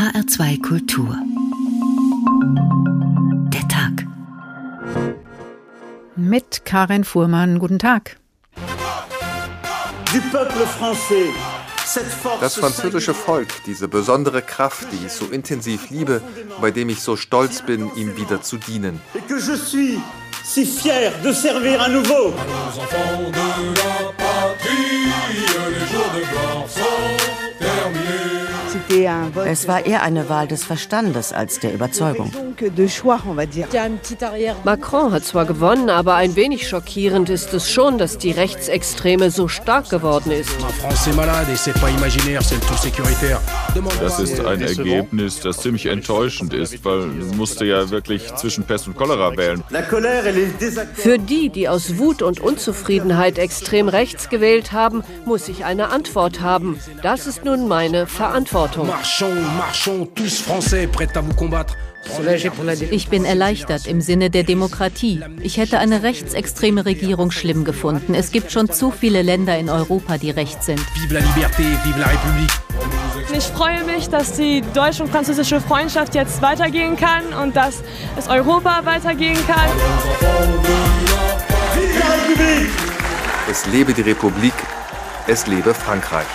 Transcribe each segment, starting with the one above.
HR2 Kultur. Der Tag. Mit Karin Fuhrmann. Guten Tag. Das französische Volk, diese besondere Kraft, die ich so intensiv liebe, bei dem ich so stolz bin, ihm wieder zu dienen. si fier de servir à nouveau. Es war eher eine Wahl des Verstandes als der Überzeugung. Macron hat zwar gewonnen, aber ein wenig schockierend ist es schon, dass die Rechtsextreme so stark geworden ist. Das ist ein Ergebnis, das ziemlich enttäuschend ist, weil man musste ja wirklich zwischen Pest und Cholera wählen. Für die, die aus Wut und Unzufriedenheit extrem rechts gewählt haben, muss ich eine Antwort haben. Das ist nun meine Verantwortung. Ich bin erleichtert im Sinne der Demokratie. Ich hätte eine rechtsextreme Regierung schlimm gefunden. Es gibt schon zu viele Länder in Europa, die rechts sind. Ich freue mich, dass die deutsche und französische Freundschaft jetzt weitergehen kann und dass es Europa weitergehen kann. Es lebe die Republik, es lebe Frankreich.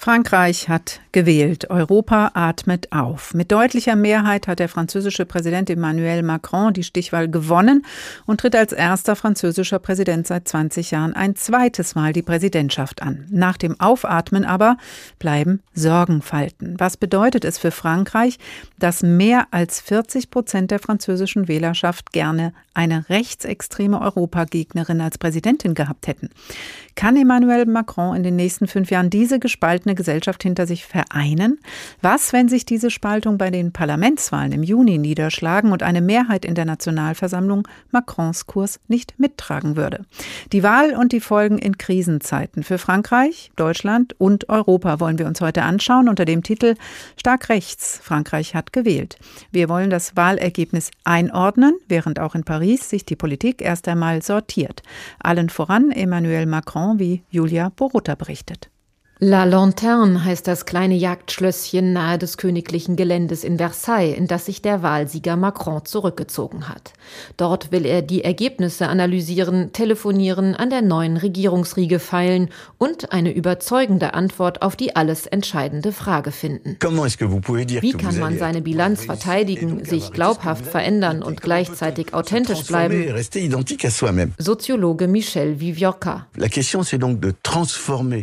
Frankreich hat gewählt. Europa atmet auf. Mit deutlicher Mehrheit hat der französische Präsident Emmanuel Macron die Stichwahl gewonnen und tritt als erster französischer Präsident seit 20 Jahren ein zweites Mal die Präsidentschaft an. Nach dem Aufatmen aber bleiben Sorgenfalten. Was bedeutet es für Frankreich, dass mehr als 40 Prozent der französischen Wählerschaft gerne eine rechtsextreme Europagegnerin als Präsidentin gehabt hätten? Kann Emmanuel Macron in den nächsten fünf Jahren diese gespaltene Gesellschaft hinter sich vereinen? Was, wenn sich diese Spaltung bei den Parlamentswahlen im Juni niederschlagen und eine Mehrheit in der Nationalversammlung Macrons Kurs nicht mittragen würde? Die Wahl und die Folgen in Krisenzeiten für Frankreich, Deutschland und Europa wollen wir uns heute anschauen unter dem Titel Stark rechts. Frankreich hat gewählt. Wir wollen das Wahlergebnis einordnen, während auch in Paris sich die Politik erst einmal sortiert. Allen voran Emmanuel Macron, wie Julia Borutta berichtet. La Lanterne heißt das kleine Jagdschlösschen nahe des königlichen Geländes in Versailles, in das sich der Wahlsieger Macron zurückgezogen hat. Dort will er die Ergebnisse analysieren, telefonieren, an der neuen Regierungsriege feilen und eine überzeugende Antwort auf die alles entscheidende Frage finden. Wie kann man seine Bilanz verteidigen, sich glaubhaft verändern und gleichzeitig authentisch bleiben? Soziologe Michel Viviorca.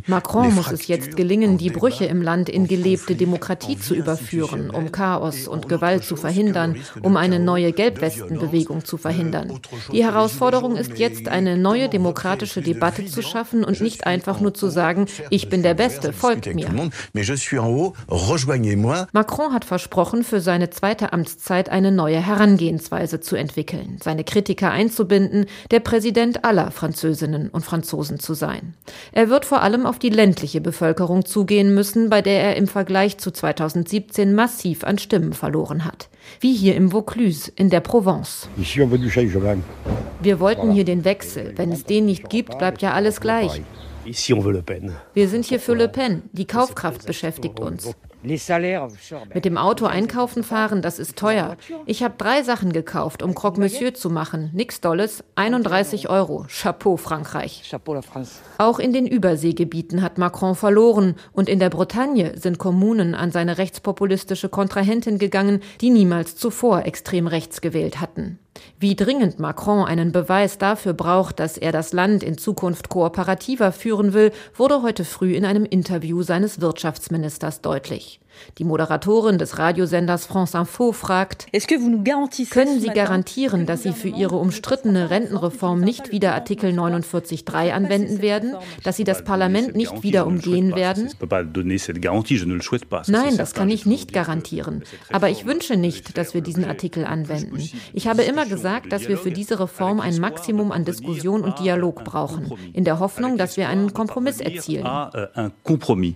Macron muss es jetzt gelingen, die Brüche im Land in gelebte Demokratie zu überführen, um Chaos und Gewalt zu verhindern, um eine neue Gelbwestenbewegung zu verhindern. Die Herausforderung ist jetzt, eine neue demokratische Debatte zu schaffen und nicht einfach nur zu sagen, ich bin der Beste, folgt mir. Macron hat versprochen, für seine zweite Amtszeit eine neue Herangehensweise zu entwickeln, seine Kritiker einzubinden, der Präsident aller Französinnen und Franzosen zu sein. Er wird vor allem auf die ländliche Bevölkerung Bevölkerung zugehen müssen, bei der er im Vergleich zu 2017 massiv an Stimmen verloren hat. Wie hier im Vaucluse in der Provence. Wir wollten hier den Wechsel. Wenn es den nicht gibt, bleibt ja alles gleich. Wir sind hier für Le Pen. Die Kaufkraft beschäftigt uns. Mit dem Auto einkaufen fahren, das ist teuer. Ich habe drei Sachen gekauft, um Croque Monsieur zu machen. Nix Dolles, 31 Euro. Chapeau Frankreich. Auch in den Überseegebieten hat Macron verloren und in der Bretagne sind Kommunen an seine rechtspopulistische Kontrahentin gegangen, die niemals zuvor extrem rechts gewählt hatten. Wie dringend Macron einen Beweis dafür braucht, dass er das Land in Zukunft kooperativer führen will, wurde heute früh in einem Interview seines Wirtschaftsministers deutlich. Die Moderatorin des Radiosenders France Info fragt, können Sie garantieren, dass Sie für Ihre umstrittene Rentenreform nicht wieder Artikel 49.3 anwenden werden, dass Sie das Parlament nicht wieder umgehen werden? Nein, das kann ich nicht garantieren. Aber ich wünsche nicht, dass wir diesen Artikel anwenden. Ich habe immer gesagt, dass wir für diese Reform ein Maximum an Diskussion und Dialog brauchen, in der Hoffnung, dass wir einen Kompromiss erzielen.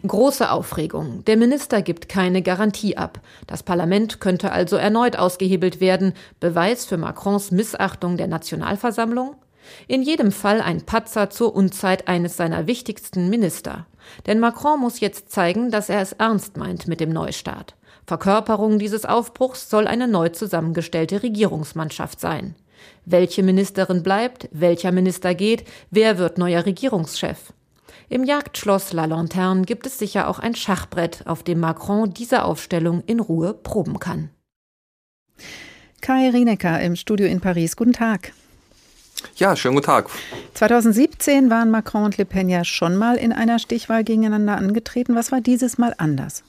Große Aufregung. Der Minister gibt keine Garantie ab. Das Parlament könnte also erneut ausgehebelt werden. Beweis für Macrons Missachtung der Nationalversammlung? In jedem Fall ein Patzer zur Unzeit eines seiner wichtigsten Minister. Denn Macron muss jetzt zeigen, dass er es ernst meint mit dem Neustart. Verkörperung dieses Aufbruchs soll eine neu zusammengestellte Regierungsmannschaft sein. Welche Ministerin bleibt, welcher Minister geht, wer wird neuer Regierungschef? Im Jagdschloss La Lanterne gibt es sicher auch ein Schachbrett, auf dem Macron diese Aufstellung in Ruhe proben kann. Kai Rienecker im Studio in Paris. Guten Tag. Ja, schönen guten Tag. 2017 waren Macron und Le Pen ja schon mal in einer Stichwahl gegeneinander angetreten. Was war dieses Mal anders?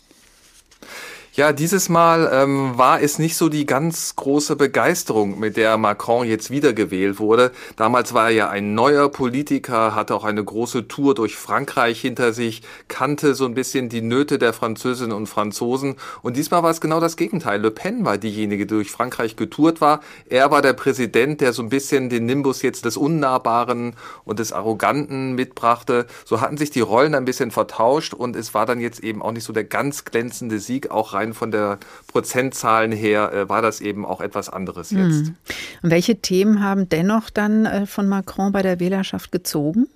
Ja, dieses Mal ähm, war es nicht so die ganz große Begeisterung, mit der Macron jetzt wiedergewählt wurde. Damals war er ja ein neuer Politiker, hatte auch eine große Tour durch Frankreich hinter sich, kannte so ein bisschen die Nöte der Französinnen und Franzosen. Und diesmal war es genau das Gegenteil. Le Pen war diejenige, die durch Frankreich getourt war. Er war der Präsident, der so ein bisschen den Nimbus jetzt des Unnahbaren und des Arroganten mitbrachte. So hatten sich die Rollen ein bisschen vertauscht und es war dann jetzt eben auch nicht so der ganz glänzende Sieg, auch rein von der Prozentzahlen her äh, war das eben auch etwas anderes jetzt. Mhm. Und welche Themen haben dennoch dann äh, von Macron bei der Wählerschaft gezogen?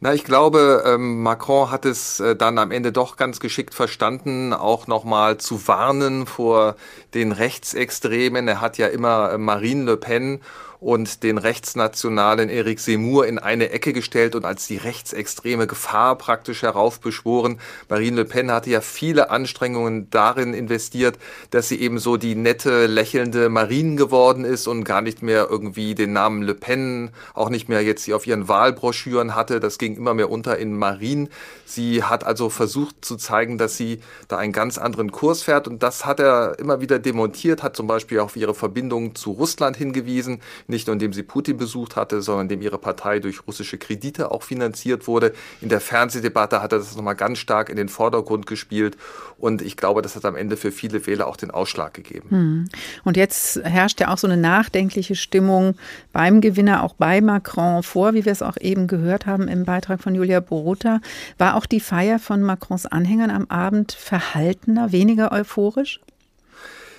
Na, ich glaube, ähm, Macron hat es äh, dann am Ende doch ganz geschickt verstanden, auch nochmal zu warnen vor den Rechtsextremen. Er hat ja immer äh, Marine Le Pen und den rechtsnationalen Eric Seymour in eine Ecke gestellt und als die rechtsextreme Gefahr praktisch heraufbeschworen. Marine Le Pen hatte ja viele Anstrengungen darin investiert, dass sie eben so die nette, lächelnde Marine geworden ist und gar nicht mehr irgendwie den Namen Le Pen, auch nicht mehr jetzt auf ihren Wahlbroschüren hatte. Das ging immer mehr unter in Marine. Sie hat also versucht zu zeigen, dass sie da einen ganz anderen Kurs fährt und das hat er immer wieder demontiert, hat zum Beispiel auf ihre Verbindung zu Russland hingewiesen nicht nur indem sie Putin besucht hatte, sondern indem ihre Partei durch russische Kredite auch finanziert wurde. In der Fernsehdebatte hat er das nochmal ganz stark in den Vordergrund gespielt und ich glaube, das hat am Ende für viele Wähler auch den Ausschlag gegeben. Hm. Und jetzt herrscht ja auch so eine nachdenkliche Stimmung beim Gewinner, auch bei Macron vor, wie wir es auch eben gehört haben im Beitrag von Julia Borota. War auch die Feier von Macrons Anhängern am Abend verhaltener, weniger euphorisch?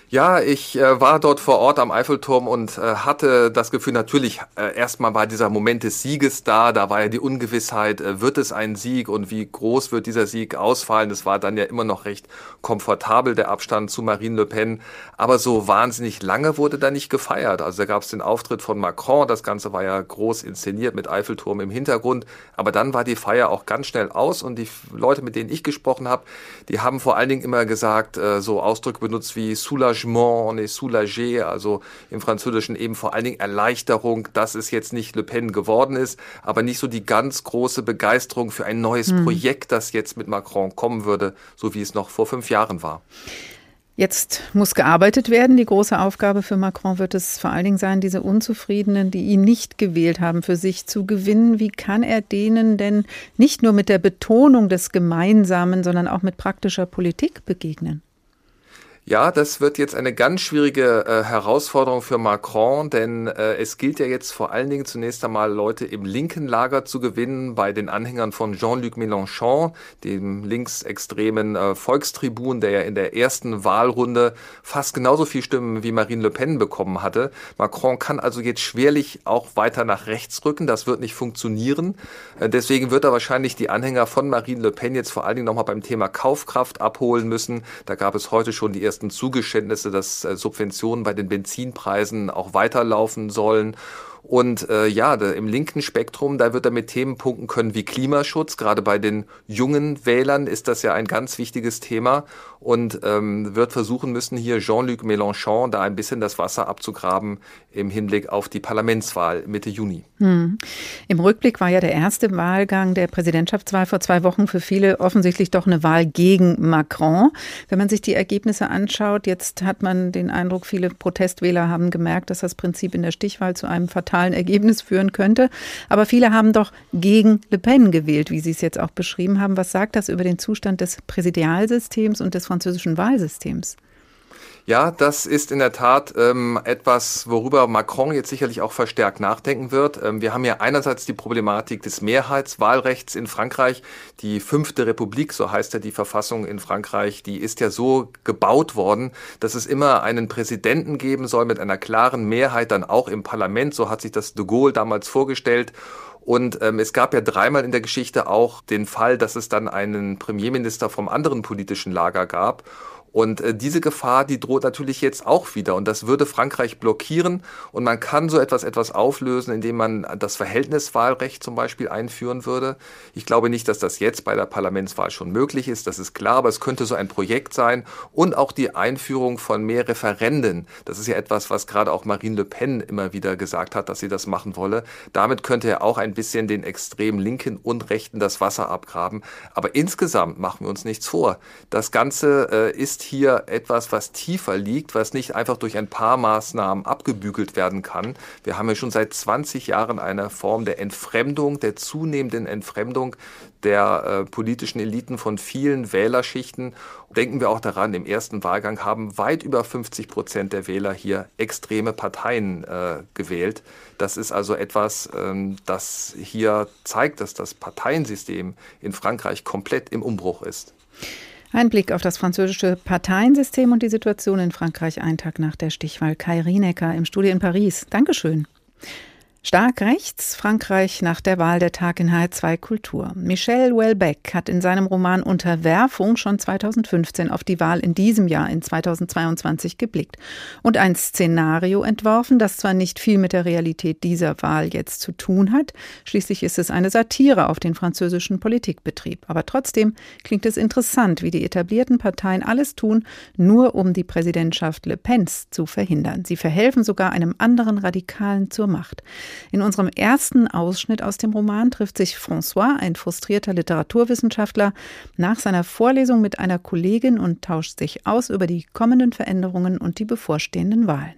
Ja, ich äh, war dort vor Ort am Eiffelturm und äh, hatte das Gefühl, natürlich, äh, erstmal war dieser Moment des Sieges da, da war ja die Ungewissheit, äh, wird es ein Sieg und wie groß wird dieser Sieg ausfallen. Es war dann ja immer noch recht komfortabel, der Abstand zu Marine Le Pen, aber so wahnsinnig lange wurde da nicht gefeiert. Also da gab es den Auftritt von Macron, das Ganze war ja groß inszeniert mit Eiffelturm im Hintergrund, aber dann war die Feier auch ganz schnell aus und die Leute, mit denen ich gesprochen habe, die haben vor allen Dingen immer gesagt, äh, so Ausdrücke benutzt wie Soulagement Soulagement, on est soulagé, also im Französischen eben vor allen Dingen Erleichterung, dass es jetzt nicht Le Pen geworden ist, aber nicht so die ganz große Begeisterung für ein neues hm. Projekt, das jetzt mit Macron kommen würde, so wie es noch vor fünf Jahren war. Jetzt muss gearbeitet werden. Die große Aufgabe für Macron wird es vor allen Dingen sein, diese Unzufriedenen, die ihn nicht gewählt haben, für sich zu gewinnen. Wie kann er denen denn nicht nur mit der Betonung des Gemeinsamen, sondern auch mit praktischer Politik begegnen? Ja, das wird jetzt eine ganz schwierige äh, Herausforderung für Macron, denn äh, es gilt ja jetzt vor allen Dingen zunächst einmal Leute im linken Lager zu gewinnen, bei den Anhängern von Jean-Luc Mélenchon, dem linksextremen äh, Volkstribun, der ja in der ersten Wahlrunde fast genauso viel Stimmen wie Marine Le Pen bekommen hatte. Macron kann also jetzt schwerlich auch weiter nach rechts rücken, das wird nicht funktionieren. Äh, deswegen wird er wahrscheinlich die Anhänger von Marine Le Pen jetzt vor allen Dingen nochmal beim Thema Kaufkraft abholen müssen. Da gab es heute schon die ersten ersten Zugeständnisse, dass äh, Subventionen bei den Benzinpreisen auch weiterlaufen sollen. Und äh, ja, da, im linken Spektrum, da wird er mit Themen punkten können wie Klimaschutz. Gerade bei den jungen Wählern ist das ja ein ganz wichtiges Thema und ähm, wird versuchen müssen, hier Jean-Luc Mélenchon da ein bisschen das Wasser abzugraben im Hinblick auf die Parlamentswahl Mitte Juni. Hm. Im Rückblick war ja der erste Wahlgang der Präsidentschaftswahl vor zwei Wochen für viele offensichtlich doch eine Wahl gegen Macron. Wenn man sich die Ergebnisse anschaut, jetzt hat man den Eindruck, viele Protestwähler haben gemerkt, dass das Prinzip in der Stichwahl zu einem fatalen Ergebnis führen könnte. Aber viele haben doch gegen Le Pen gewählt, wie Sie es jetzt auch beschrieben haben. Was sagt das über den Zustand des Präsidialsystems und des französischen Wahlsystems? Ja, das ist in der Tat ähm, etwas, worüber Macron jetzt sicherlich auch verstärkt nachdenken wird. Ähm, wir haben ja einerseits die Problematik des Mehrheitswahlrechts in Frankreich. Die fünfte Republik, so heißt ja die Verfassung in Frankreich, die ist ja so gebaut worden, dass es immer einen Präsidenten geben soll mit einer klaren Mehrheit dann auch im Parlament. So hat sich das de Gaulle damals vorgestellt. Und ähm, es gab ja dreimal in der Geschichte auch den Fall, dass es dann einen Premierminister vom anderen politischen Lager gab. Und äh, diese Gefahr, die droht natürlich jetzt auch wieder. Und das würde Frankreich blockieren. Und man kann so etwas etwas auflösen, indem man das Verhältniswahlrecht zum Beispiel einführen würde. Ich glaube nicht, dass das jetzt bei der Parlamentswahl schon möglich ist. Das ist klar. Aber es könnte so ein Projekt sein. Und auch die Einführung von mehr Referenden. Das ist ja etwas, was gerade auch Marine Le Pen immer wieder gesagt hat, dass sie das machen wolle. Damit könnte er auch ein bisschen den extrem Linken und Rechten das Wasser abgraben. Aber insgesamt machen wir uns nichts vor. Das Ganze äh, ist hier etwas, was tiefer liegt, was nicht einfach durch ein paar Maßnahmen abgebügelt werden kann. Wir haben ja schon seit 20 Jahren eine Form der Entfremdung, der zunehmenden Entfremdung der äh, politischen Eliten von vielen Wählerschichten. Denken wir auch daran, im ersten Wahlgang haben weit über 50 Prozent der Wähler hier extreme Parteien äh, gewählt. Das ist also etwas, ähm, das hier zeigt, dass das Parteiensystem in Frankreich komplett im Umbruch ist. Ein Blick auf das französische Parteiensystem und die Situation in Frankreich einen Tag nach der Stichwahl Kai Rienecker im Studio in Paris. Dankeschön. Stark rechts, Frankreich nach der Wahl der Tag in H2 Kultur. Michel Houellebecq hat in seinem Roman Unterwerfung schon 2015 auf die Wahl in diesem Jahr in 2022 geblickt und ein Szenario entworfen, das zwar nicht viel mit der Realität dieser Wahl jetzt zu tun hat, schließlich ist es eine Satire auf den französischen Politikbetrieb, aber trotzdem klingt es interessant, wie die etablierten Parteien alles tun, nur um die Präsidentschaft Le Pens zu verhindern. Sie verhelfen sogar einem anderen Radikalen zur Macht. In unserem ersten Ausschnitt aus dem Roman trifft sich François, ein frustrierter Literaturwissenschaftler, nach seiner Vorlesung mit einer Kollegin und tauscht sich aus über die kommenden Veränderungen und die bevorstehenden Wahlen.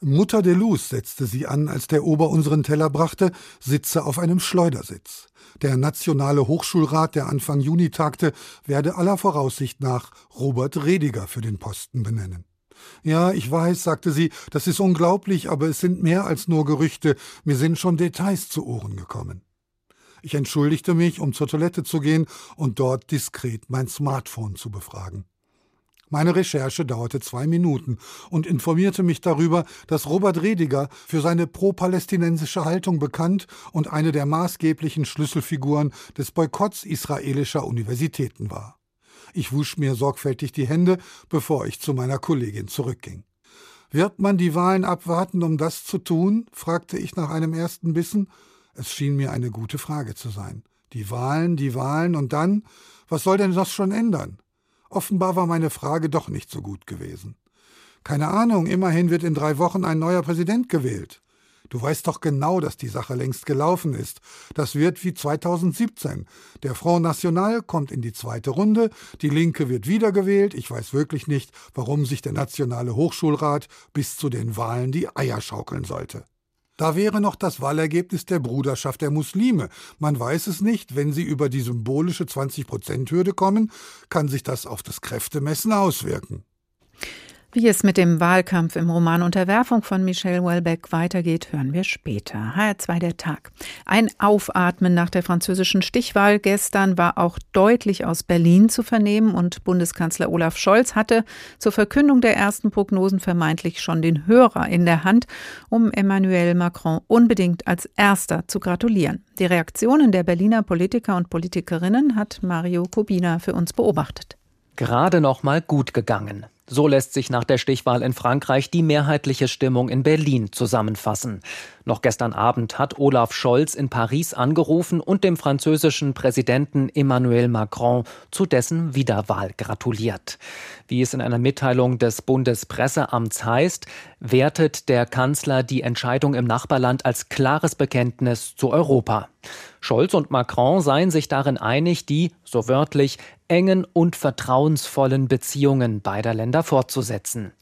Mutter de Luz setzte sie an, als der Ober unseren Teller brachte, sitze auf einem Schleudersitz. Der Nationale Hochschulrat, der Anfang Juni tagte, werde aller Voraussicht nach Robert Rediger für den Posten benennen. Ja, ich weiß, sagte sie, das ist unglaublich, aber es sind mehr als nur Gerüchte, mir sind schon Details zu Ohren gekommen. Ich entschuldigte mich, um zur Toilette zu gehen und dort diskret mein Smartphone zu befragen. Meine Recherche dauerte zwei Minuten und informierte mich darüber, dass Robert Rediger für seine pro-palästinensische Haltung bekannt und eine der maßgeblichen Schlüsselfiguren des Boykotts israelischer Universitäten war. Ich wusch mir sorgfältig die Hände, bevor ich zu meiner Kollegin zurückging. Wird man die Wahlen abwarten, um das zu tun? fragte ich nach einem ersten Bissen. Es schien mir eine gute Frage zu sein. Die Wahlen, die Wahlen und dann? Was soll denn das schon ändern? Offenbar war meine Frage doch nicht so gut gewesen. Keine Ahnung, immerhin wird in drei Wochen ein neuer Präsident gewählt. Du weißt doch genau, dass die Sache längst gelaufen ist. Das wird wie 2017. Der Front National kommt in die zweite Runde, die Linke wird wiedergewählt. Ich weiß wirklich nicht, warum sich der Nationale Hochschulrat bis zu den Wahlen die Eier schaukeln sollte. Da wäre noch das Wahlergebnis der Bruderschaft der Muslime. Man weiß es nicht. Wenn sie über die symbolische 20-Prozent-Hürde kommen, kann sich das auf das Kräftemessen auswirken. Wie es mit dem Wahlkampf im Roman Unterwerfung von Michel Houellebecq weitergeht, hören wir später. HR2 der Tag. Ein Aufatmen nach der französischen Stichwahl gestern war auch deutlich aus Berlin zu vernehmen und Bundeskanzler Olaf Scholz hatte zur Verkündung der ersten Prognosen vermeintlich schon den Hörer in der Hand, um Emmanuel Macron unbedingt als erster zu gratulieren. Die Reaktionen der Berliner Politiker und Politikerinnen hat Mario Kubina für uns beobachtet. Gerade noch mal gut gegangen. So lässt sich nach der Stichwahl in Frankreich die mehrheitliche Stimmung in Berlin zusammenfassen. Noch gestern Abend hat Olaf Scholz in Paris angerufen und dem französischen Präsidenten Emmanuel Macron zu dessen Wiederwahl gratuliert. Wie es in einer Mitteilung des Bundespresseamts heißt, wertet der Kanzler die Entscheidung im Nachbarland als klares Bekenntnis zu Europa. Scholz und Macron seien sich darin einig, die, so wörtlich, engen und vertrauensvollen Beziehungen beider Länder fortzusetzen.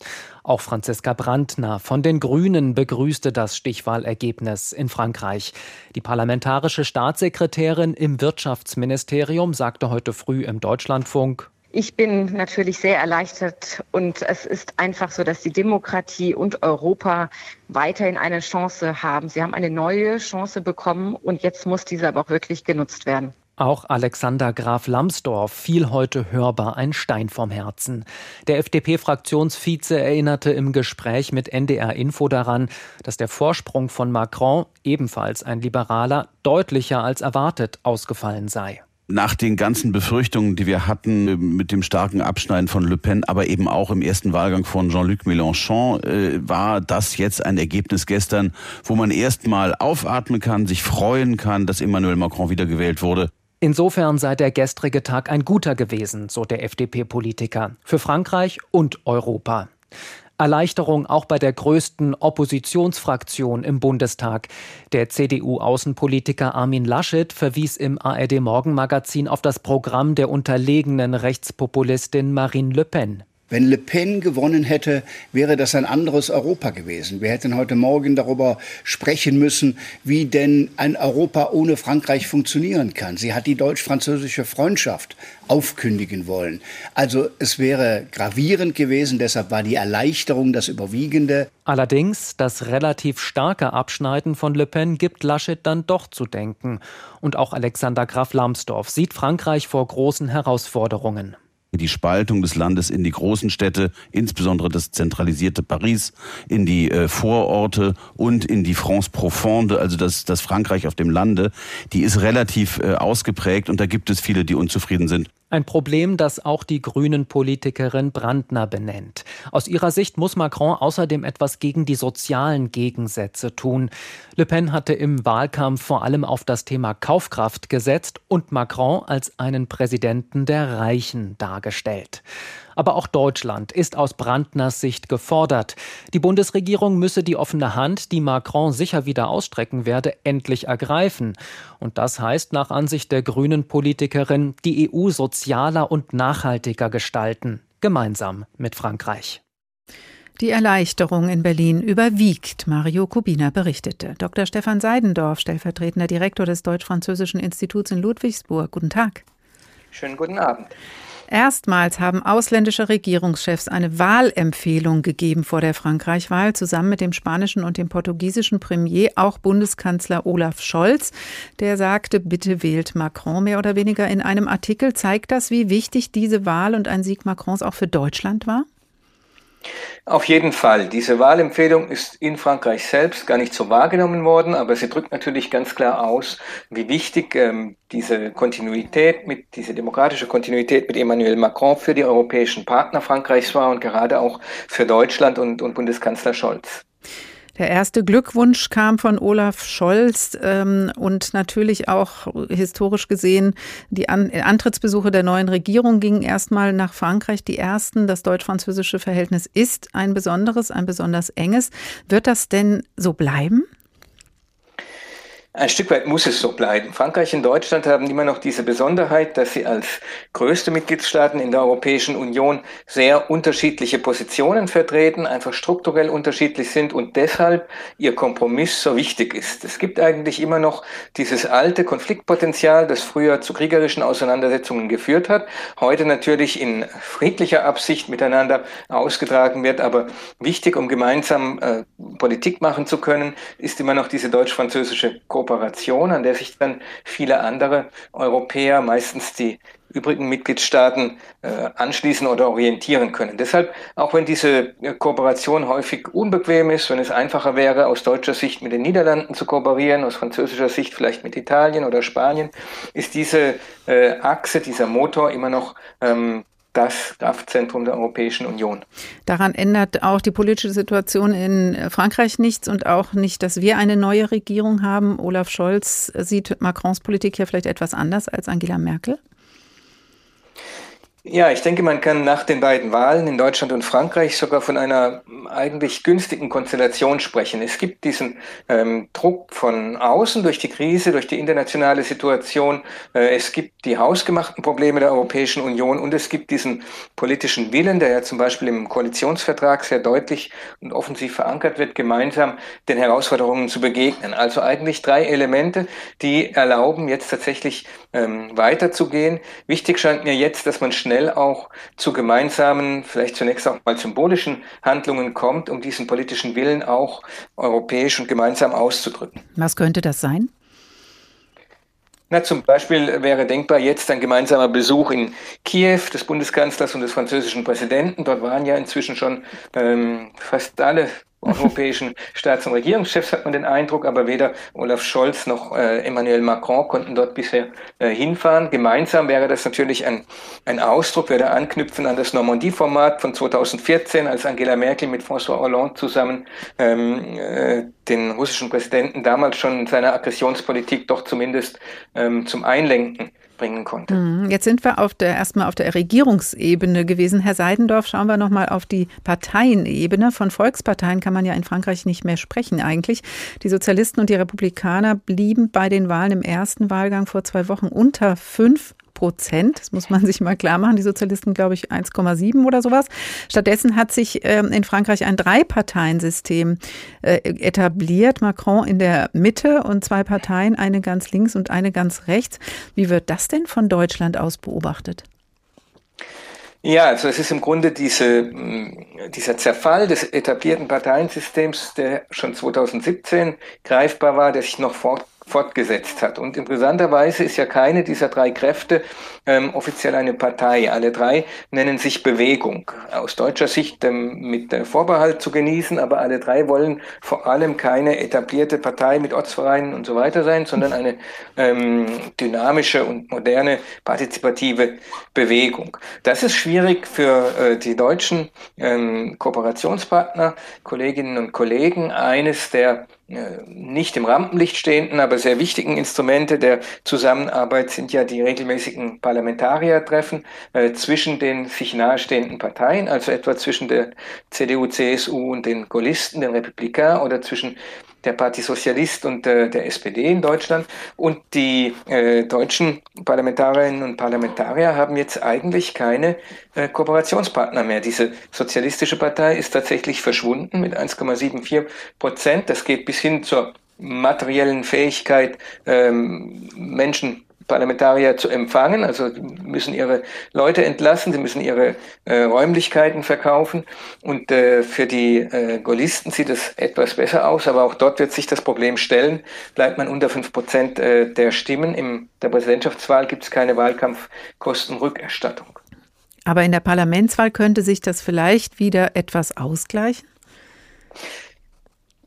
Auch Franziska Brandner von den Grünen begrüßte das Stichwahlergebnis in Frankreich. Die parlamentarische Staatssekretärin im Wirtschaftsministerium sagte heute früh im Deutschlandfunk, Ich bin natürlich sehr erleichtert und es ist einfach so, dass die Demokratie und Europa weiterhin eine Chance haben. Sie haben eine neue Chance bekommen und jetzt muss diese aber auch wirklich genutzt werden. Auch Alexander Graf Lambsdorff fiel heute hörbar ein Stein vom Herzen. Der FDP-Fraktionsvize erinnerte im Gespräch mit NDR Info daran, dass der Vorsprung von Macron, ebenfalls ein Liberaler, deutlicher als erwartet ausgefallen sei nach den ganzen Befürchtungen, die wir hatten äh, mit dem starken Abschneiden von Le Pen, aber eben auch im ersten Wahlgang von Jean-Luc Mélenchon, äh, war das jetzt ein Ergebnis gestern, wo man erstmal aufatmen kann, sich freuen kann, dass Emmanuel Macron wiedergewählt wurde. Insofern sei der gestrige Tag ein guter gewesen, so der FDP-Politiker, für Frankreich und Europa. Erleichterung auch bei der größten Oppositionsfraktion im Bundestag. Der CDU-Außenpolitiker Armin Laschet verwies im ARD Morgenmagazin auf das Programm der unterlegenen Rechtspopulistin Marine Le Pen. Wenn Le Pen gewonnen hätte, wäre das ein anderes Europa gewesen. Wir hätten heute Morgen darüber sprechen müssen, wie denn ein Europa ohne Frankreich funktionieren kann. Sie hat die deutsch-französische Freundschaft aufkündigen wollen. Also es wäre gravierend gewesen, deshalb war die Erleichterung das Überwiegende. Allerdings, das relativ starke Abschneiden von Le Pen gibt Laschet dann doch zu denken. Und auch Alexander Graf Lambsdorff sieht Frankreich vor großen Herausforderungen die Spaltung des Landes in die großen Städte, insbesondere das zentralisierte Paris, in die äh, Vororte und in die France Profonde, also das, das Frankreich auf dem Lande, die ist relativ äh, ausgeprägt und da gibt es viele, die unzufrieden sind. Ein Problem, das auch die Grünen-Politikerin Brandner benennt. Aus ihrer Sicht muss Macron außerdem etwas gegen die sozialen Gegensätze tun. Le Pen hatte im Wahlkampf vor allem auf das Thema Kaufkraft gesetzt und Macron als einen Präsidenten der Reichen dargestellt. Aber auch Deutschland ist aus Brandners Sicht gefordert. Die Bundesregierung müsse die offene Hand, die Macron sicher wieder ausstrecken werde, endlich ergreifen. Und das heißt nach Ansicht der grünen Politikerin, die EU sozialer und nachhaltiger gestalten, gemeinsam mit Frankreich. Die Erleichterung in Berlin überwiegt, Mario Kubina berichtete. Dr. Stefan Seidendorf, stellvertretender Direktor des Deutsch-Französischen Instituts in Ludwigsburg. Guten Tag. Schönen guten Abend. Erstmals haben ausländische Regierungschefs eine Wahlempfehlung gegeben vor der Frankreich-Wahl, zusammen mit dem spanischen und dem portugiesischen Premier, auch Bundeskanzler Olaf Scholz. Der sagte, bitte wählt Macron mehr oder weniger. In einem Artikel zeigt das, wie wichtig diese Wahl und ein Sieg Macrons auch für Deutschland war? Auf jeden Fall. Diese Wahlempfehlung ist in Frankreich selbst gar nicht so wahrgenommen worden, aber sie drückt natürlich ganz klar aus, wie wichtig ähm, diese Kontinuität mit, diese demokratische Kontinuität mit Emmanuel Macron für die europäischen Partner Frankreichs war und gerade auch für Deutschland und, und Bundeskanzler Scholz. Der erste Glückwunsch kam von Olaf Scholz ähm, und natürlich auch historisch gesehen, die An Antrittsbesuche der neuen Regierung gingen erstmal nach Frankreich. Die ersten, das deutsch-französische Verhältnis ist ein besonderes, ein besonders enges. Wird das denn so bleiben? Ein Stück weit muss es so bleiben. Frankreich und Deutschland haben immer noch diese Besonderheit, dass sie als größte Mitgliedstaaten in der Europäischen Union sehr unterschiedliche Positionen vertreten, einfach strukturell unterschiedlich sind und deshalb ihr Kompromiss so wichtig ist. Es gibt eigentlich immer noch dieses alte Konfliktpotenzial, das früher zu kriegerischen Auseinandersetzungen geführt hat, heute natürlich in friedlicher Absicht miteinander ausgetragen wird, aber wichtig, um gemeinsam äh, Politik machen zu können, ist immer noch diese deutsch-französische Kooperation Kooperation, an der sich dann viele andere Europäer, meistens die übrigen Mitgliedstaaten äh, anschließen oder orientieren können. Deshalb, auch wenn diese äh, Kooperation häufig unbequem ist, wenn es einfacher wäre, aus deutscher Sicht mit den Niederlanden zu kooperieren, aus französischer Sicht vielleicht mit Italien oder Spanien, ist diese äh, Achse, dieser Motor immer noch ähm, das Kraftzentrum der Europäischen Union. Daran ändert auch die politische Situation in Frankreich nichts und auch nicht, dass wir eine neue Regierung haben. Olaf Scholz sieht Macrons Politik ja vielleicht etwas anders als Angela Merkel. Ja, ich denke, man kann nach den beiden Wahlen in Deutschland und Frankreich sogar von einer eigentlich günstigen Konstellation sprechen. Es gibt diesen ähm, Druck von außen durch die Krise, durch die internationale Situation. Äh, es gibt die hausgemachten Probleme der Europäischen Union und es gibt diesen politischen Willen, der ja zum Beispiel im Koalitionsvertrag sehr deutlich und offensiv verankert wird, gemeinsam den Herausforderungen zu begegnen. Also eigentlich drei Elemente, die erlauben, jetzt tatsächlich ähm, weiterzugehen. Wichtig scheint mir jetzt, dass man schnell schnell auch zu gemeinsamen, vielleicht zunächst auch mal symbolischen Handlungen kommt, um diesen politischen Willen auch europäisch und gemeinsam auszudrücken. Was könnte das sein? Na, zum Beispiel wäre denkbar jetzt ein gemeinsamer Besuch in Kiew des Bundeskanzlers und des französischen Präsidenten. Dort waren ja inzwischen schon ähm, fast alle europäischen Staats- und Regierungschefs, hat man den Eindruck, aber weder Olaf Scholz noch äh, Emmanuel Macron konnten dort bisher äh, hinfahren. Gemeinsam wäre das natürlich ein, ein Ausdruck, würde anknüpfen an das Normandie-Format von 2014, als Angela Merkel mit François Hollande zusammen ähm, äh, den russischen Präsidenten damals schon in seiner Aggressionspolitik doch zumindest ähm, zum Einlenken bringen konnte. Mhm. Jetzt sind wir auf der, erstmal auf der Regierungsebene gewesen. Herr Seidendorf, schauen wir nochmal auf die Parteienebene. Von Volksparteien kann man ja in Frankreich nicht mehr sprechen eigentlich. Die Sozialisten und die Republikaner blieben bei den Wahlen im ersten Wahlgang vor zwei Wochen unter fünf Prozent. Das muss man sich mal klar machen. Die Sozialisten, glaube ich, 1,7 oder sowas. Stattdessen hat sich ähm, in Frankreich ein Drei-Parteien-System äh, etabliert. Macron in der Mitte und zwei Parteien, eine ganz links und eine ganz rechts. Wie wird das denn von Deutschland aus beobachtet? Ja, also es ist im Grunde diese, mm, dieser Zerfall des etablierten Parteiensystems, der schon 2017 greifbar war, der sich noch fort fortgesetzt hat. Und interessanterweise ist ja keine dieser drei Kräfte ähm, offiziell eine Partei. Alle drei nennen sich Bewegung. Aus deutscher Sicht ähm, mit äh, Vorbehalt zu genießen, aber alle drei wollen vor allem keine etablierte Partei mit Ortsvereinen und so weiter sein, sondern eine ähm, dynamische und moderne partizipative Bewegung. Das ist schwierig für äh, die deutschen ähm, Kooperationspartner, Kolleginnen und Kollegen. Eines der nicht im Rampenlicht stehenden, aber sehr wichtigen Instrumente der Zusammenarbeit sind ja die regelmäßigen Parlamentariertreffen äh, zwischen den sich nahestehenden Parteien, also etwa zwischen der CDU, CSU und den Gaullisten, den Republikanern oder zwischen der Parti Sozialist und äh, der SPD in Deutschland. Und die äh, deutschen Parlamentarierinnen und Parlamentarier haben jetzt eigentlich keine äh, Kooperationspartner mehr. Diese sozialistische Partei ist tatsächlich verschwunden mit 1,74 Prozent. Das geht bis hin zur materiellen Fähigkeit, ähm, Menschen Parlamentarier zu empfangen. Also müssen ihre Leute entlassen, sie müssen ihre äh, Räumlichkeiten verkaufen. Und äh, für die äh, Gaullisten sieht es etwas besser aus, aber auch dort wird sich das Problem stellen. Bleibt man unter fünf Prozent äh, der Stimmen, in der Präsidentschaftswahl gibt es keine Wahlkampfkostenrückerstattung. Aber in der Parlamentswahl könnte sich das vielleicht wieder etwas ausgleichen?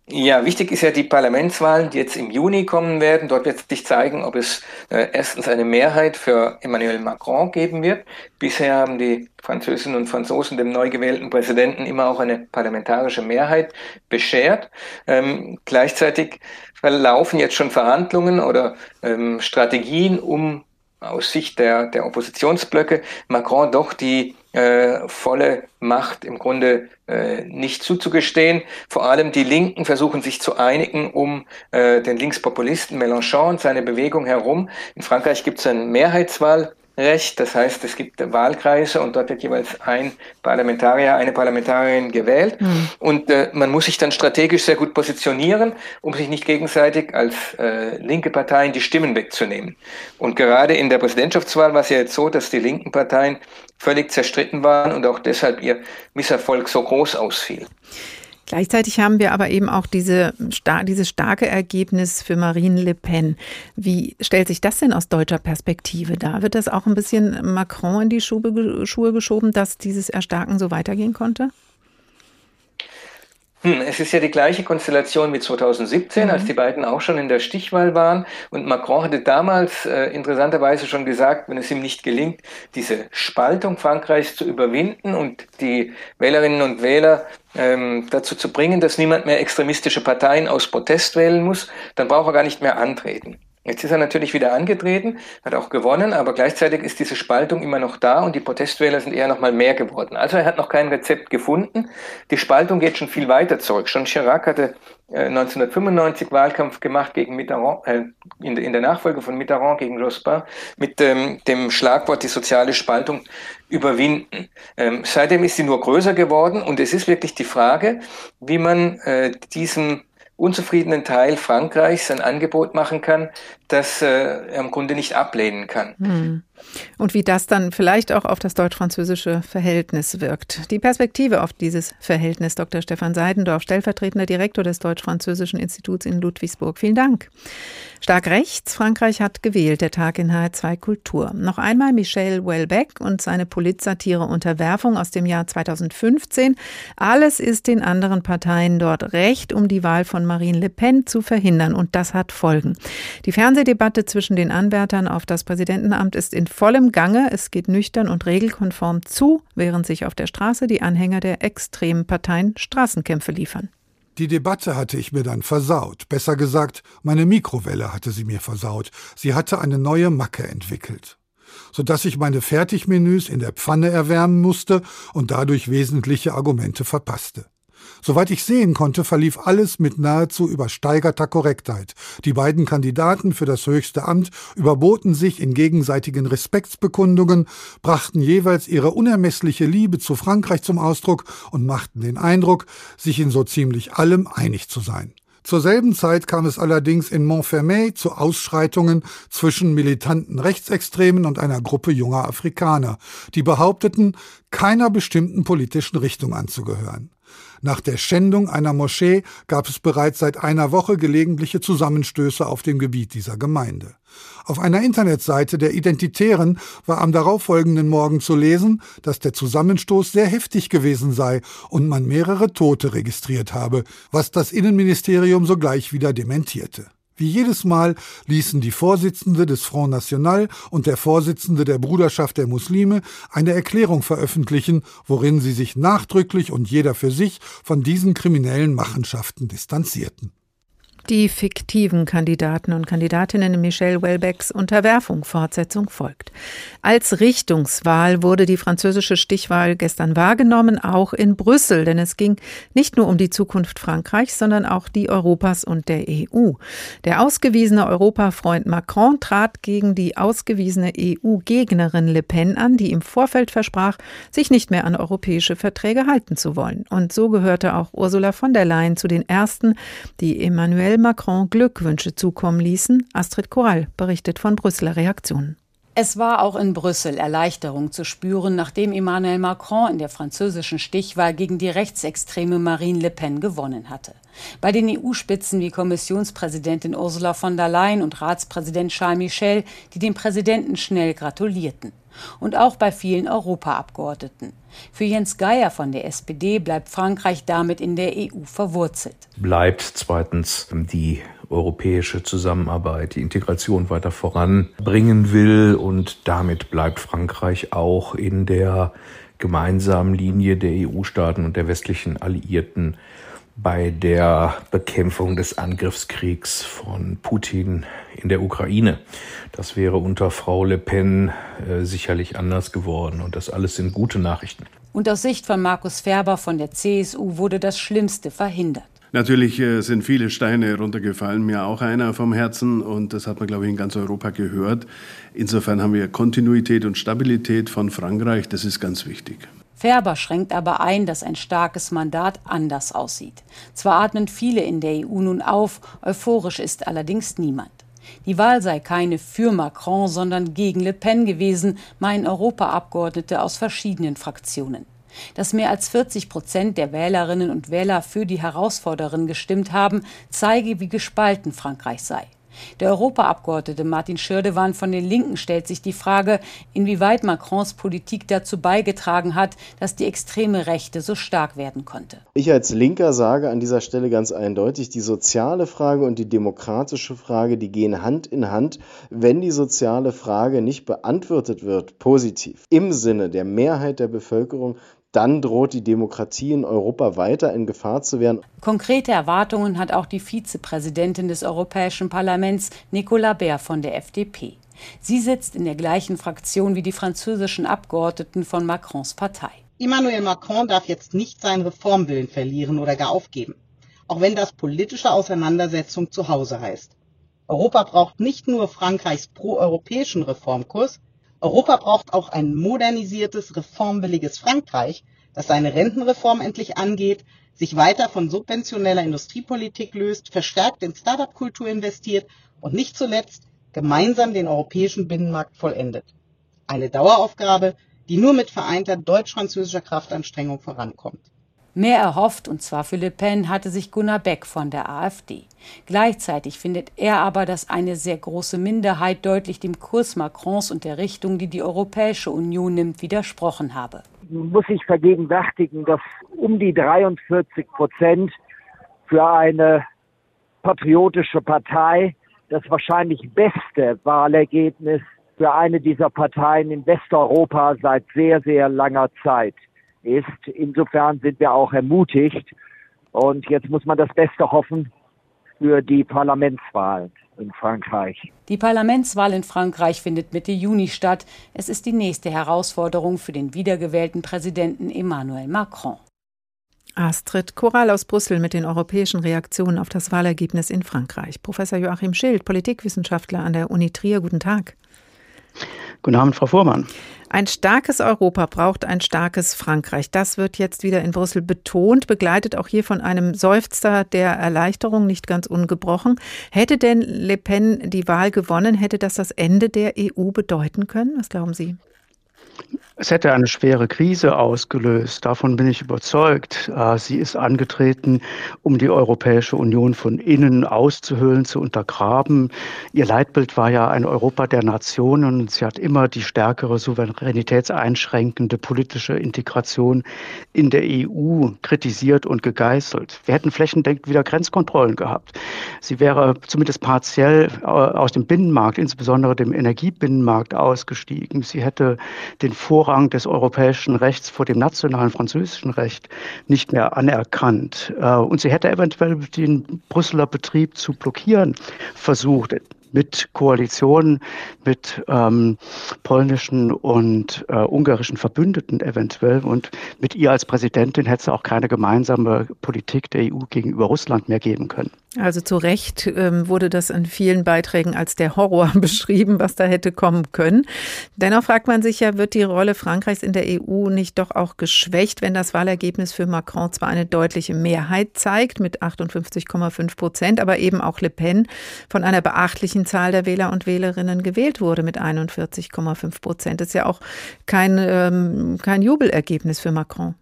Ja, wichtig ist ja die Parlamentswahlen, die jetzt im Juni kommen werden. Dort wird sich zeigen, ob es äh, erstens eine Mehrheit für Emmanuel Macron geben wird. Bisher haben die Französinnen und Franzosen dem neu gewählten Präsidenten immer auch eine parlamentarische Mehrheit beschert. Ähm, gleichzeitig verlaufen jetzt schon Verhandlungen oder ähm, Strategien, um aus Sicht der, der Oppositionsblöcke Macron doch die äh, volle Macht im Grunde äh, nicht zuzugestehen. Vor allem die Linken versuchen sich zu einigen um äh, den Linkspopulisten Mélenchon und seine Bewegung herum. In Frankreich gibt es eine Mehrheitswahl Recht. Das heißt, es gibt Wahlkreise und dort wird jeweils ein Parlamentarier, eine Parlamentarierin gewählt. Mhm. Und äh, man muss sich dann strategisch sehr gut positionieren, um sich nicht gegenseitig als äh, linke Parteien die Stimmen wegzunehmen. Und gerade in der Präsidentschaftswahl war es ja jetzt so, dass die linken Parteien völlig zerstritten waren und auch deshalb ihr Misserfolg so groß ausfiel. Gleichzeitig haben wir aber eben auch diese, dieses starke Ergebnis für Marine Le Pen. Wie stellt sich das denn aus deutscher Perspektive dar? Wird das auch ein bisschen Macron in die Schuhe geschoben, dass dieses Erstarken so weitergehen konnte? Hm, es ist ja die gleiche Konstellation wie 2017, mhm. als die beiden auch schon in der Stichwahl waren. Und Macron hatte damals äh, interessanterweise schon gesagt, wenn es ihm nicht gelingt, diese Spaltung Frankreichs zu überwinden und die Wählerinnen und Wähler ähm, dazu zu bringen, dass niemand mehr extremistische Parteien aus Protest wählen muss, dann braucht er gar nicht mehr antreten. Jetzt ist er natürlich wieder angetreten, hat auch gewonnen, aber gleichzeitig ist diese Spaltung immer noch da und die Protestwähler sind eher noch mal mehr geworden. Also er hat noch kein Rezept gefunden. Die Spaltung geht schon viel weiter zurück. Schon Chirac hatte äh, 1995 Wahlkampf gemacht gegen Mitterrand, äh, in, in, der Nachfolge von Mitterrand gegen Jospin mit ähm, dem Schlagwort die soziale Spaltung überwinden. Ähm, seitdem ist sie nur größer geworden und es ist wirklich die Frage, wie man äh, diesem unzufriedenen Teil Frankreichs ein Angebot machen kann, das äh, er im Grunde nicht ablehnen kann. Hm. Und wie das dann vielleicht auch auf das deutsch-französische Verhältnis wirkt. Die Perspektive auf dieses Verhältnis, Dr. Stefan Seidendorf, stellvertretender Direktor des Deutsch-Französischen Instituts in Ludwigsburg. Vielen Dank. Stark rechts, Frankreich hat gewählt, der Tag in HR2 Kultur. Noch einmal Michel Houellebecq und seine Politsatire Unterwerfung aus dem Jahr 2015. Alles ist den anderen Parteien dort recht, um die Wahl von Marine Le Pen zu verhindern. Und das hat Folgen. Die Fernsehdebatte zwischen den Anwärtern auf das Präsidentenamt ist in vollem Gange. Es geht nüchtern und regelkonform zu, während sich auf der Straße die Anhänger der extremen Parteien Straßenkämpfe liefern. Die Debatte hatte ich mir dann versaut. Besser gesagt, meine Mikrowelle hatte sie mir versaut. Sie hatte eine neue Macke entwickelt. Sodass ich meine Fertigmenüs in der Pfanne erwärmen musste und dadurch wesentliche Argumente verpasste. Soweit ich sehen konnte, verlief alles mit nahezu übersteigerter Korrektheit. Die beiden Kandidaten für das höchste Amt überboten sich in gegenseitigen Respektsbekundungen, brachten jeweils ihre unermessliche Liebe zu Frankreich zum Ausdruck und machten den Eindruck, sich in so ziemlich allem einig zu sein. Zur selben Zeit kam es allerdings in Montfermeil zu Ausschreitungen zwischen militanten Rechtsextremen und einer Gruppe junger Afrikaner, die behaupteten, keiner bestimmten politischen Richtung anzugehören. Nach der Schändung einer Moschee gab es bereits seit einer Woche gelegentliche Zusammenstöße auf dem Gebiet dieser Gemeinde. Auf einer Internetseite der Identitären war am darauffolgenden Morgen zu lesen, dass der Zusammenstoß sehr heftig gewesen sei und man mehrere Tote registriert habe, was das Innenministerium sogleich wieder dementierte. Wie jedes Mal ließen die Vorsitzende des Front National und der Vorsitzende der Bruderschaft der Muslime eine Erklärung veröffentlichen, worin sie sich nachdrücklich und jeder für sich von diesen kriminellen Machenschaften distanzierten. Die fiktiven Kandidaten und Kandidatinnen in Michel Welbecks Unterwerfung. Fortsetzung folgt. Als Richtungswahl wurde die französische Stichwahl gestern wahrgenommen, auch in Brüssel, denn es ging nicht nur um die Zukunft Frankreichs, sondern auch die Europas und der EU. Der ausgewiesene Europafreund Macron trat gegen die ausgewiesene EU-Gegnerin Le Pen an, die im Vorfeld versprach, sich nicht mehr an europäische Verträge halten zu wollen. Und so gehörte auch Ursula von der Leyen zu den ersten, die Emmanuel Macron Glückwünsche zukommen ließen. Astrid Korall berichtet von Brüsseler Reaktionen. Es war auch in Brüssel Erleichterung zu spüren, nachdem Emmanuel Macron in der französischen Stichwahl gegen die rechtsextreme Marine Le Pen gewonnen hatte. Bei den EU-Spitzen wie Kommissionspräsidentin Ursula von der Leyen und Ratspräsident Charles Michel, die dem Präsidenten schnell gratulierten. Und auch bei vielen Europaabgeordneten. Für Jens Geier von der SPD bleibt Frankreich damit in der EU verwurzelt. Bleibt zweitens die europäische Zusammenarbeit, die Integration weiter voranbringen will und damit bleibt Frankreich auch in der gemeinsamen Linie der EU-Staaten und der westlichen Alliierten bei der Bekämpfung des Angriffskriegs von Putin in der Ukraine. Das wäre unter Frau Le Pen äh, sicherlich anders geworden und das alles sind gute Nachrichten. Und aus Sicht von Markus Ferber von der CSU wurde das Schlimmste verhindert. Natürlich äh, sind viele Steine runtergefallen, mir auch einer vom Herzen und das hat man, glaube ich, in ganz Europa gehört. Insofern haben wir Kontinuität und Stabilität von Frankreich, das ist ganz wichtig. Ferber schränkt aber ein, dass ein starkes Mandat anders aussieht. Zwar atmen viele in der EU nun auf, euphorisch ist allerdings niemand. Die Wahl sei keine für Macron, sondern gegen Le Pen gewesen, meinen Europaabgeordnete aus verschiedenen Fraktionen. Dass mehr als 40 Prozent der Wählerinnen und Wähler für die Herausforderin gestimmt haben, zeige, wie gespalten Frankreich sei. Der Europaabgeordnete Martin Schirdewan von den Linken stellt sich die Frage, inwieweit Macrons Politik dazu beigetragen hat, dass die extreme Rechte so stark werden konnte. Ich als Linker sage an dieser Stelle ganz eindeutig, die soziale Frage und die demokratische Frage, die gehen Hand in Hand, wenn die soziale Frage nicht beantwortet wird, positiv, im Sinne der Mehrheit der Bevölkerung, dann droht die Demokratie in Europa weiter in Gefahr zu werden. Konkrete Erwartungen hat auch die Vizepräsidentin des Europäischen Parlaments, Nicola Baer von der FDP. Sie sitzt in der gleichen Fraktion wie die französischen Abgeordneten von Macrons Partei. Emmanuel Macron darf jetzt nicht seinen Reformwillen verlieren oder gar aufgeben, auch wenn das politische Auseinandersetzung zu Hause heißt. Europa braucht nicht nur Frankreichs proeuropäischen Reformkurs, Europa braucht auch ein modernisiertes, reformwilliges Frankreich, das seine Rentenreform endlich angeht, sich weiter von subventioneller Industriepolitik löst, verstärkt in Start-up-Kultur investiert und nicht zuletzt gemeinsam den europäischen Binnenmarkt vollendet. Eine Daueraufgabe, die nur mit vereinter deutsch-französischer Kraftanstrengung vorankommt. Mehr erhofft, und zwar für Le Pen, hatte sich Gunnar Beck von der AfD. Gleichzeitig findet er aber, dass eine sehr große Minderheit deutlich dem Kurs Macrons und der Richtung, die die Europäische Union nimmt, widersprochen habe. Man muss sich vergegenwärtigen, dass um die 43 Prozent für eine patriotische Partei das wahrscheinlich beste Wahlergebnis für eine dieser Parteien in Westeuropa seit sehr, sehr langer Zeit ist. Insofern sind wir auch ermutigt. Und jetzt muss man das Beste hoffen für die Parlamentswahl in Frankreich. Die Parlamentswahl in Frankreich findet Mitte Juni statt. Es ist die nächste Herausforderung für den wiedergewählten Präsidenten Emmanuel Macron. Astrid Koral aus Brüssel mit den europäischen Reaktionen auf das Wahlergebnis in Frankreich. Professor Joachim Schild, Politikwissenschaftler an der Uni Trier, guten Tag. Guten Abend, Frau Fuhrmann. Ein starkes Europa braucht ein starkes Frankreich. Das wird jetzt wieder in Brüssel betont, begleitet auch hier von einem Seufzer der Erleichterung, nicht ganz ungebrochen. Hätte denn Le Pen die Wahl gewonnen, hätte das das Ende der EU bedeuten können? Was glauben Sie? Es hätte eine schwere Krise ausgelöst. Davon bin ich überzeugt. Äh, sie ist angetreten, um die Europäische Union von innen auszuhöhlen, zu untergraben. Ihr Leitbild war ja ein Europa der Nationen und sie hat immer die stärkere souveränitätseinschränkende politische Integration in der EU kritisiert und gegeißelt. Wir hätten flächendeckend wieder Grenzkontrollen gehabt. Sie wäre zumindest partiell äh, aus dem Binnenmarkt, insbesondere dem Energiebinnenmarkt, ausgestiegen. Sie hätte den Vorrang Vorrang des europäischen Rechts vor dem nationalen französischen Recht nicht mehr anerkannt. Äh, und sie hätte eventuell den Brüsseler Betrieb zu blockieren versucht mit Koalitionen mit ähm, polnischen und äh, ungarischen Verbündeten eventuell. Und mit ihr als Präsidentin hätte es auch keine gemeinsame Politik der EU gegenüber Russland mehr geben können. Also zu Recht ähm, wurde das in vielen Beiträgen als der Horror beschrieben, was da hätte kommen können. Dennoch fragt man sich ja, wird die Rolle Frankreichs in der EU nicht doch auch geschwächt, wenn das Wahlergebnis für Macron zwar eine deutliche Mehrheit zeigt mit 58,5 Prozent, aber eben auch Le Pen von einer beachtlichen Zahl der Wähler und Wählerinnen gewählt wurde mit 41,5 Prozent. Das ist ja auch kein, ähm, kein Jubelergebnis für Macron.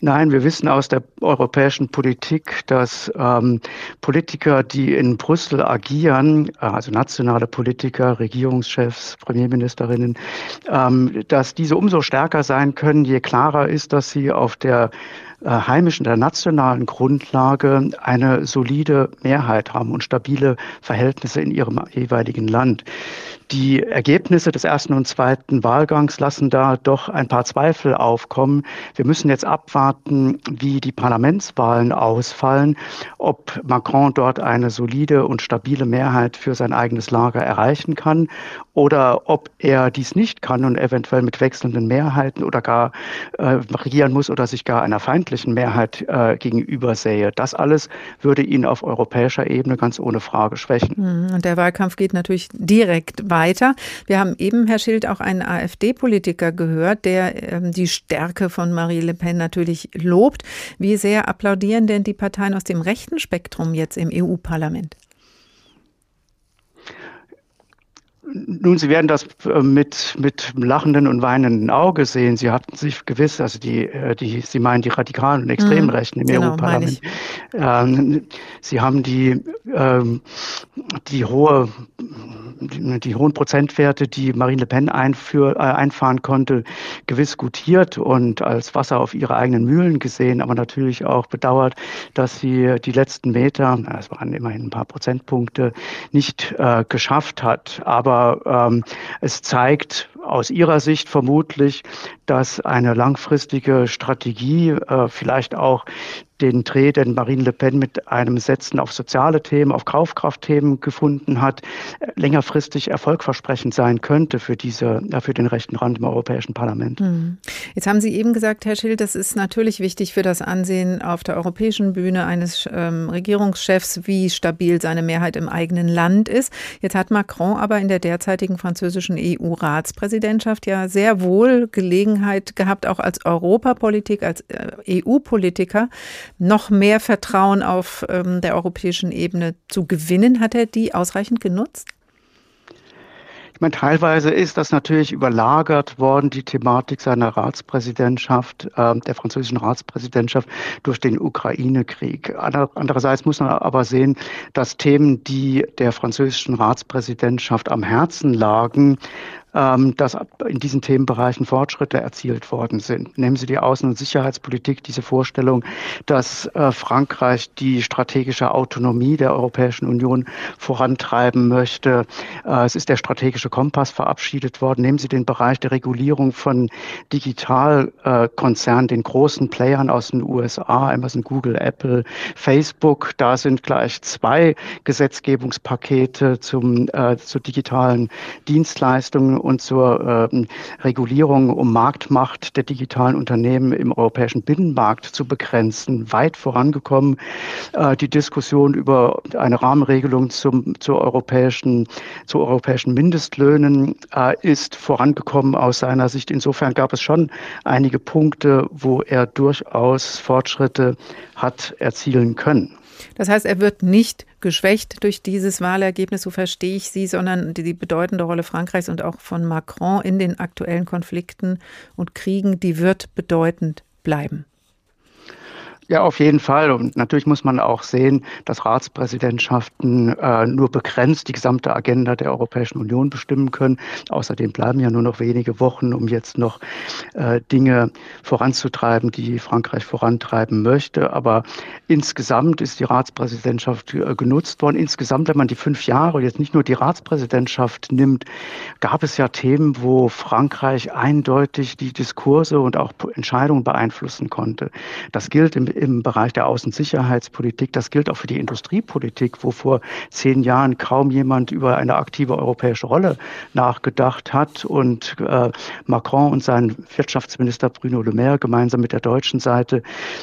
Nein, wir wissen aus der europäischen Politik, dass ähm, Politiker, die in Brüssel agieren, äh, also nationale Politiker, Regierungschefs, Premierministerinnen, ähm, dass diese umso stärker sein können, je klarer ist, dass sie auf der äh, heimischen, der nationalen Grundlage eine solide Mehrheit haben und stabile Verhältnisse in ihrem jeweiligen Land. Die Ergebnisse des ersten und zweiten Wahlgangs lassen da doch ein paar Zweifel aufkommen. Wir müssen jetzt abwarten, wie die Parlamentswahlen ausfallen, ob Macron dort eine solide und stabile Mehrheit für sein eigenes Lager erreichen kann oder ob er dies nicht kann und eventuell mit wechselnden Mehrheiten oder gar äh, regieren muss oder sich gar einer feindlichen Mehrheit äh, gegenüber sähe. Das alles würde ihn auf europäischer Ebene ganz ohne Frage schwächen. Hm, und der Wahlkampf geht natürlich direkt weiter weiter. Wir haben eben, Herr Schild, auch einen AfD-Politiker gehört, der ähm, die Stärke von Marie Le Pen natürlich lobt. Wie sehr applaudieren denn die Parteien aus dem rechten Spektrum jetzt im EU-Parlament? Nun, Sie werden das äh, mit, mit lachenden und weinenden Auge sehen. Sie hatten sich gewiss, also die, äh, die, Sie meinen die Radikalen und extremen mhm. Rechten im genau, EU-Parlament. Ähm, Sie haben die, ähm, die hohe die hohen Prozentwerte, die Marine Le Pen einführ, äh, einfahren konnte, gewiss gutiert und als Wasser auf ihre eigenen Mühlen gesehen, aber natürlich auch bedauert, dass sie die letzten Meter, es waren immerhin ein paar Prozentpunkte, nicht äh, geschafft hat. Aber ähm, es zeigt aus ihrer Sicht vermutlich, dass eine langfristige Strategie, äh, vielleicht auch den Dreh, den Marine Le Pen mit einem Setzen auf soziale Themen, auf Kaufkraftthemen gefunden hat, längerfristig erfolgversprechend sein könnte für diese, für den rechten Rand im Europäischen Parlament. Hm. Jetzt haben Sie eben gesagt, Herr Schild, das ist natürlich wichtig für das Ansehen auf der europäischen Bühne eines ähm, Regierungschefs, wie stabil seine Mehrheit im eigenen Land ist. Jetzt hat Macron aber in der derzeitigen französischen EU-Ratspräsidentschaft ja sehr wohl Gelegenheit gehabt, auch als Europapolitik, als äh, EU-Politiker, noch mehr Vertrauen auf ähm, der europäischen Ebene zu gewinnen. Hat er die ausreichend genutzt? Ich meine, teilweise ist das natürlich überlagert worden, die Thematik seiner Ratspräsidentschaft, äh, der französischen Ratspräsidentschaft durch den Ukraine-Krieg. Andererseits muss man aber sehen, dass Themen, die der französischen Ratspräsidentschaft am Herzen lagen, ähm, dass in diesen Themenbereichen Fortschritte erzielt worden sind. Nehmen Sie die Außen- und Sicherheitspolitik, diese Vorstellung, dass äh, Frankreich die strategische Autonomie der Europäischen Union vorantreiben möchte. Äh, es ist der strategische Kompass verabschiedet worden. Nehmen Sie den Bereich der Regulierung von Digitalkonzernen, den großen Playern aus den USA, Amazon, Google, Apple, Facebook. Da sind gleich zwei Gesetzgebungspakete zum, äh, zu digitalen Dienstleistungen und zur äh, Regulierung um Marktmacht der digitalen Unternehmen im europäischen Binnenmarkt zu begrenzen, weit vorangekommen. Äh, die Diskussion über eine Rahmenregelung zum, zur europäischen, zu europäischen Mindestlöhnen äh, ist vorangekommen aus seiner Sicht. Insofern gab es schon einige Punkte, wo er durchaus Fortschritte hat erzielen können. Das heißt, er wird nicht geschwächt durch dieses Wahlergebnis, so verstehe ich Sie, sondern die, die bedeutende Rolle Frankreichs und auch von Macron in den aktuellen Konflikten und Kriegen, die wird bedeutend bleiben. Ja, auf jeden Fall. Und natürlich muss man auch sehen, dass Ratspräsidentschaften äh, nur begrenzt die gesamte Agenda der Europäischen Union bestimmen können. Außerdem bleiben ja nur noch wenige Wochen, um jetzt noch äh, Dinge voranzutreiben, die Frankreich vorantreiben möchte. Aber insgesamt ist die Ratspräsidentschaft äh, genutzt worden. Insgesamt, wenn man die fünf Jahre, jetzt nicht nur die Ratspräsidentschaft nimmt, gab es ja Themen, wo Frankreich eindeutig die Diskurse und auch Entscheidungen beeinflussen konnte. Das gilt im im Bereich der Außensicherheitspolitik. Das gilt auch für die Industriepolitik, wo vor zehn Jahren kaum jemand über eine aktive europäische Rolle nachgedacht hat. Und äh, Macron und sein Wirtschaftsminister Bruno Le Maire gemeinsam mit der deutschen Seite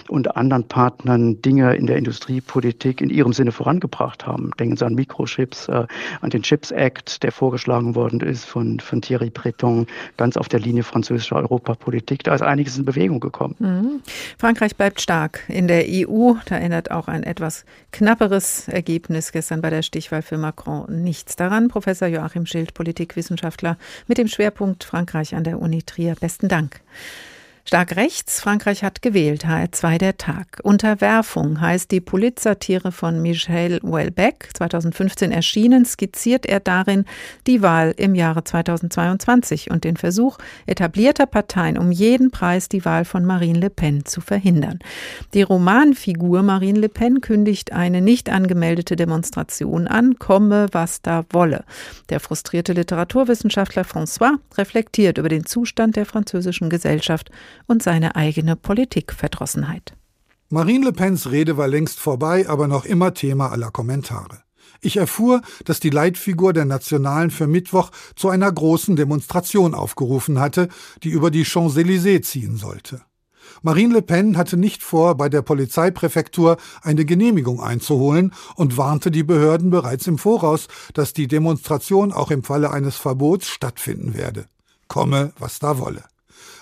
und anderen Partnern Dinge in der Industriepolitik in ihrem Sinne vorangebracht haben. Denken Sie an Mikrochips, äh, an den Chips Act, der vorgeschlagen worden ist von, von Thierry Breton, ganz auf der Linie französischer Europapolitik. Da ist einiges in Bewegung gekommen. Mhm. Frankreich bleibt stark in der EU. Da erinnert auch ein etwas knapperes Ergebnis gestern bei der Stichwahl für Macron nichts daran. Professor Joachim Schild, Politikwissenschaftler mit dem Schwerpunkt Frankreich an der Uni Trier. Besten Dank. Stark rechts, Frankreich hat gewählt, HR2 der Tag. Unterwerfung heißt die Politsatire von Michel Houellebecq, 2015 erschienen, skizziert er darin die Wahl im Jahre 2022 und den Versuch etablierter Parteien um jeden Preis die Wahl von Marine Le Pen zu verhindern. Die Romanfigur Marine Le Pen kündigt eine nicht angemeldete Demonstration an, komme was da wolle. Der frustrierte Literaturwissenschaftler François reflektiert über den Zustand der französischen Gesellschaft und seine eigene Politikverdrossenheit. Marine Le Pens Rede war längst vorbei, aber noch immer Thema aller Kommentare. Ich erfuhr, dass die Leitfigur der Nationalen für Mittwoch zu einer großen Demonstration aufgerufen hatte, die über die Champs-Élysées ziehen sollte. Marine Le Pen hatte nicht vor, bei der Polizeipräfektur eine Genehmigung einzuholen und warnte die Behörden bereits im Voraus, dass die Demonstration auch im Falle eines Verbots stattfinden werde. Komme, was da wolle.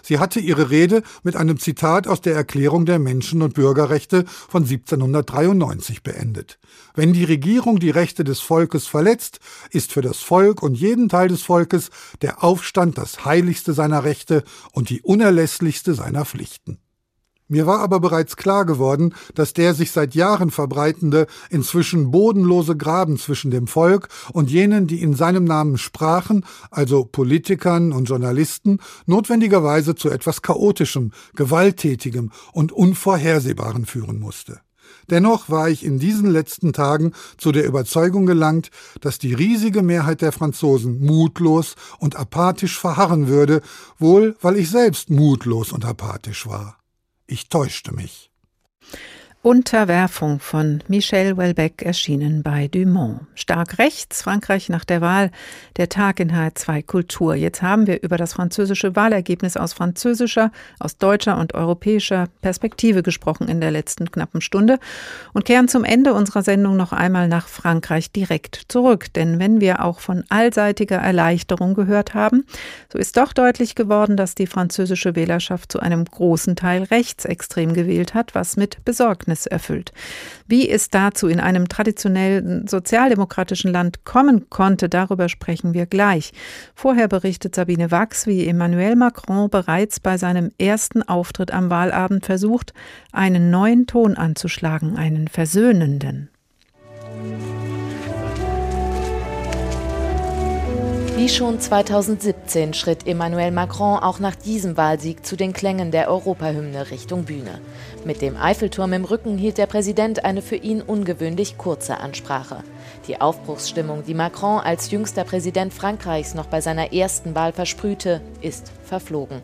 Sie hatte ihre Rede mit einem Zitat aus der Erklärung der Menschen- und Bürgerrechte von 1793 beendet. Wenn die Regierung die Rechte des Volkes verletzt, ist für das Volk und jeden Teil des Volkes der Aufstand das heiligste seiner Rechte und die unerlässlichste seiner Pflichten. Mir war aber bereits klar geworden, dass der sich seit Jahren verbreitende, inzwischen bodenlose Graben zwischen dem Volk und jenen, die in seinem Namen sprachen, also Politikern und Journalisten, notwendigerweise zu etwas Chaotischem, Gewalttätigem und Unvorhersehbaren führen musste. Dennoch war ich in diesen letzten Tagen zu der Überzeugung gelangt, dass die riesige Mehrheit der Franzosen mutlos und apathisch verharren würde, wohl weil ich selbst mutlos und apathisch war. Ich täuschte mich. Unterwerfung von Michel Welbeck erschienen bei Dumont. Stark rechts, Frankreich nach der Wahl, der Tag in H2 Kultur. Jetzt haben wir über das französische Wahlergebnis aus französischer, aus deutscher und europäischer Perspektive gesprochen in der letzten knappen Stunde und kehren zum Ende unserer Sendung noch einmal nach Frankreich direkt zurück. Denn wenn wir auch von allseitiger Erleichterung gehört haben, so ist doch deutlich geworden, dass die französische Wählerschaft zu einem großen Teil rechtsextrem gewählt hat, was mit Besorgnis Ergebnis erfüllt. Wie es dazu in einem traditionellen sozialdemokratischen Land kommen konnte, darüber sprechen wir gleich. Vorher berichtet Sabine Wachs, wie Emmanuel Macron bereits bei seinem ersten Auftritt am Wahlabend versucht, einen neuen Ton anzuschlagen, einen versöhnenden. Wie schon 2017 schritt Emmanuel Macron auch nach diesem Wahlsieg zu den Klängen der Europahymne Richtung Bühne. Mit dem Eiffelturm im Rücken hielt der Präsident eine für ihn ungewöhnlich kurze Ansprache. Die Aufbruchsstimmung, die Macron als jüngster Präsident Frankreichs noch bei seiner ersten Wahl versprühte, ist verflogen.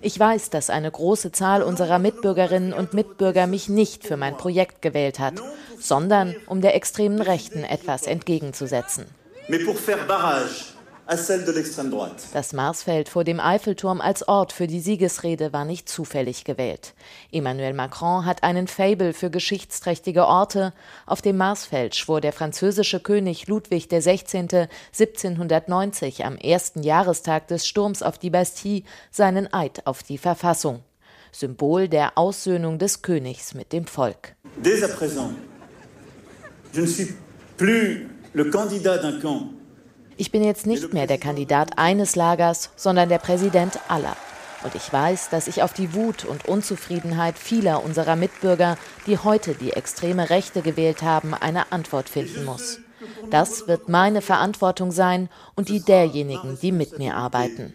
Ich weiß, dass eine große Zahl unserer Mitbürgerinnen und Mitbürger mich nicht für mein Projekt gewählt hat, sondern um der extremen Rechten etwas entgegenzusetzen mais pour faire barrage das Marsfeld vor dem Eiffelturm als Ort für die Siegesrede war nicht zufällig gewählt. Emmanuel Macron hat einen Fable für geschichtsträchtige Orte. Auf dem Marsfeld schwor der französische König Ludwig XVI. 1790 am ersten Jahrestag des Sturms auf die Bastille seinen Eid auf die Verfassung. Symbol der Aussöhnung des Königs mit dem Volk. Dès à présent, je ne suis plus ich bin jetzt nicht mehr der Kandidat eines Lagers, sondern der Präsident aller. Und ich weiß, dass ich auf die Wut und Unzufriedenheit vieler unserer Mitbürger, die heute die extreme Rechte gewählt haben, eine Antwort finden muss. Das wird meine Verantwortung sein und die derjenigen, die mit mir arbeiten.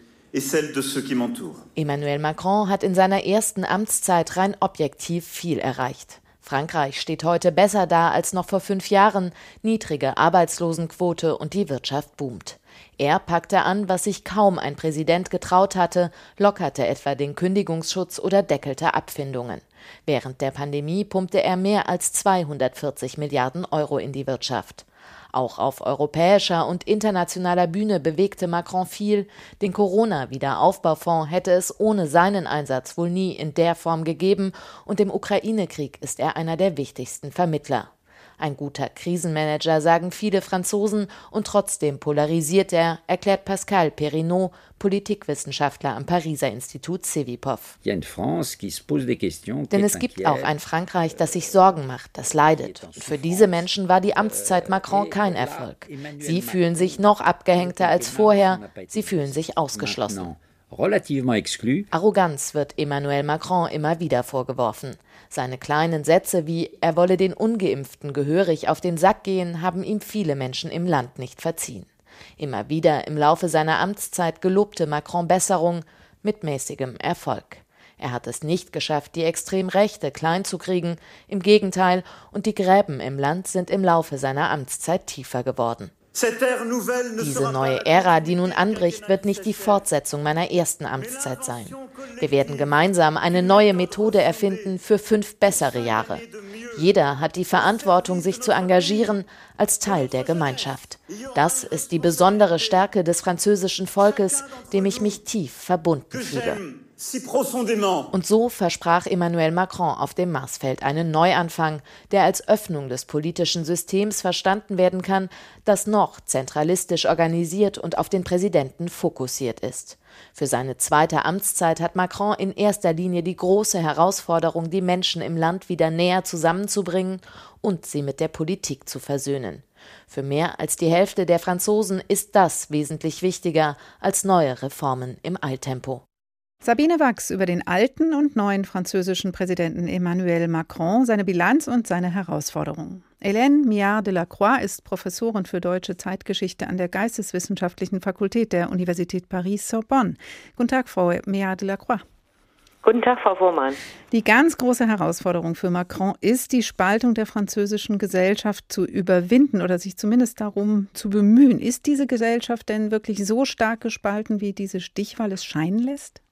Emmanuel Macron hat in seiner ersten Amtszeit rein objektiv viel erreicht. Frankreich steht heute besser da als noch vor fünf Jahren. Niedrige Arbeitslosenquote und die Wirtschaft boomt. Er packte an, was sich kaum ein Präsident getraut hatte, lockerte etwa den Kündigungsschutz oder deckelte Abfindungen. Während der Pandemie pumpte er mehr als 240 Milliarden Euro in die Wirtschaft. Auch auf europäischer und internationaler Bühne bewegte Macron viel. Den Corona-Wiederaufbaufonds hätte es ohne seinen Einsatz wohl nie in der Form gegeben, und im Ukraine-Krieg ist er einer der wichtigsten Vermittler. Ein guter Krisenmanager, sagen viele Franzosen, und trotzdem polarisiert er, erklärt Pascal Perrinot, Politikwissenschaftler am Pariser Institut Cevipov. Denn es gibt auch ein Frankreich, das sich Sorgen macht, das leidet. Und für diese Menschen war die Amtszeit Macron kein Erfolg. Sie fühlen sich noch abgehängter als vorher, sie fühlen sich ausgeschlossen. Arroganz wird Emmanuel Macron immer wieder vorgeworfen. Seine kleinen Sätze wie er wolle den ungeimpften gehörig auf den Sack gehen, haben ihm viele Menschen im Land nicht verziehen. Immer wieder im Laufe seiner Amtszeit gelobte Macron Besserung mit mäßigem Erfolg. Er hat es nicht geschafft, die Extremrechte klein zu kriegen, im Gegenteil, und die Gräben im Land sind im Laufe seiner Amtszeit tiefer geworden. Diese neue Ära, die nun anbricht, wird nicht die Fortsetzung meiner ersten Amtszeit sein. Wir werden gemeinsam eine neue Methode erfinden für fünf bessere Jahre. Jeder hat die Verantwortung, sich zu engagieren als Teil der Gemeinschaft. Das ist die besondere Stärke des französischen Volkes, dem ich mich tief verbunden fühle. Und so versprach Emmanuel Macron auf dem Marsfeld einen Neuanfang, der als Öffnung des politischen Systems verstanden werden kann, das noch zentralistisch organisiert und auf den Präsidenten fokussiert ist. Für seine zweite Amtszeit hat Macron in erster Linie die große Herausforderung, die Menschen im Land wieder näher zusammenzubringen und sie mit der Politik zu versöhnen. Für mehr als die Hälfte der Franzosen ist das wesentlich wichtiger als neue Reformen im Eiltempo. Sabine Wachs über den alten und neuen französischen Präsidenten Emmanuel Macron, seine Bilanz und seine Herausforderungen. Hélène Miard de la Croix ist Professorin für deutsche Zeitgeschichte an der Geisteswissenschaftlichen Fakultät der Universität Paris-Sorbonne. Guten Tag, Frau Miard de la Croix. Guten Tag, Frau Wohrmann. Die ganz große Herausforderung für Macron ist, die Spaltung der französischen Gesellschaft zu überwinden oder sich zumindest darum zu bemühen. Ist diese Gesellschaft denn wirklich so stark gespalten, wie diese Stichwahl es scheinen lässt?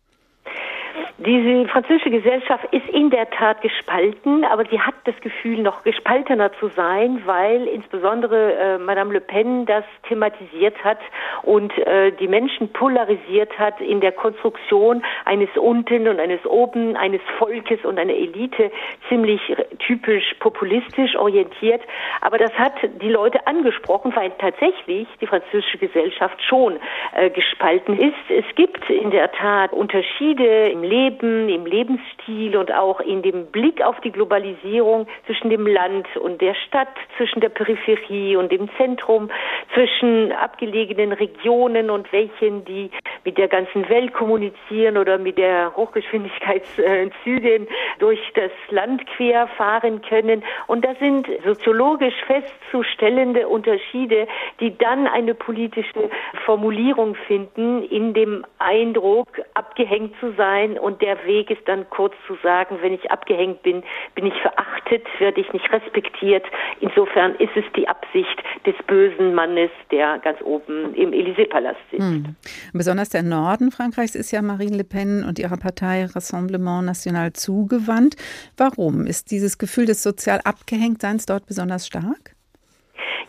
Diese französische Gesellschaft ist in der Tat gespalten, aber sie hat das Gefühl, noch gespaltener zu sein, weil insbesondere äh, Madame Le Pen das thematisiert hat und äh, die Menschen polarisiert hat in der Konstruktion eines Unten und eines Oben, eines Volkes und einer Elite, ziemlich typisch populistisch orientiert. Aber das hat die Leute angesprochen, weil tatsächlich die französische Gesellschaft schon äh, gespalten ist. Es gibt in der Tat Unterschiede im Leben, Leben, im Lebensstil und auch in dem Blick auf die Globalisierung zwischen dem Land und der Stadt, zwischen der Peripherie und dem Zentrum, zwischen abgelegenen Regionen und welchen, die mit der ganzen Welt kommunizieren oder mit der Hochgeschwindigkeitszügen durch das Land quer fahren können. Und das sind soziologisch festzustellende Unterschiede, die dann eine politische Formulierung finden in dem Eindruck, abgehängt zu sein. Und der Weg ist dann kurz zu sagen, wenn ich abgehängt bin, bin ich verachtet, werde ich nicht respektiert. Insofern ist es die Absicht des bösen Mannes, der ganz oben im Élysée-Palast sitzt. Hm. Besonders der Norden Frankreichs ist ja Marine Le Pen und ihrer Partei Rassemblement National zugewandt. Warum ist dieses Gefühl des sozial Abgehängtseins dort besonders stark?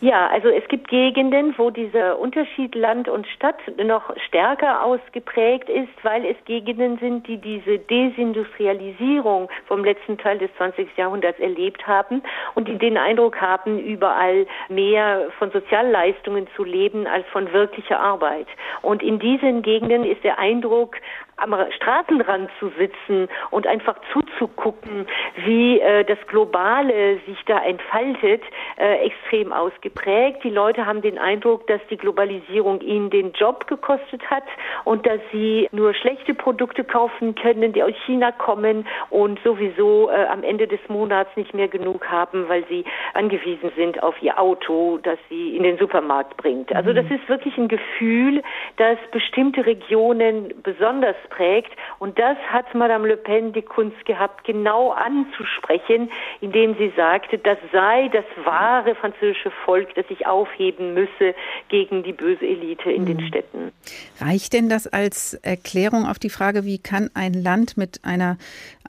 Ja, also es gibt Gegenden, wo dieser Unterschied Land und Stadt noch stärker ausgeprägt ist, weil es Gegenden sind, die diese Desindustrialisierung vom letzten Teil des 20. Jahrhunderts erlebt haben und die den Eindruck haben, überall mehr von Sozialleistungen zu leben als von wirklicher Arbeit. Und in diesen Gegenden ist der Eindruck, am Straßenrand zu sitzen und einfach zuzugucken, wie äh, das Globale sich da entfaltet, äh, extrem ausgeprägt. Die Leute haben den Eindruck, dass die Globalisierung ihnen den Job gekostet hat und dass sie nur schlechte Produkte kaufen können, die aus China kommen und sowieso äh, am Ende des Monats nicht mehr genug haben, weil sie angewiesen sind auf ihr Auto, das sie in den Supermarkt bringt. Also das mhm. ist wirklich ein Gefühl, dass bestimmte Regionen besonders prägt. Und das hat Madame Le Pen die Kunst gehabt, genau anzusprechen, indem sie sagte, das sei das wahre französische Volk, das sich aufheben müsse gegen die böse Elite in mhm. den Städten. Reicht denn das als Erklärung auf die Frage, wie kann ein Land mit einer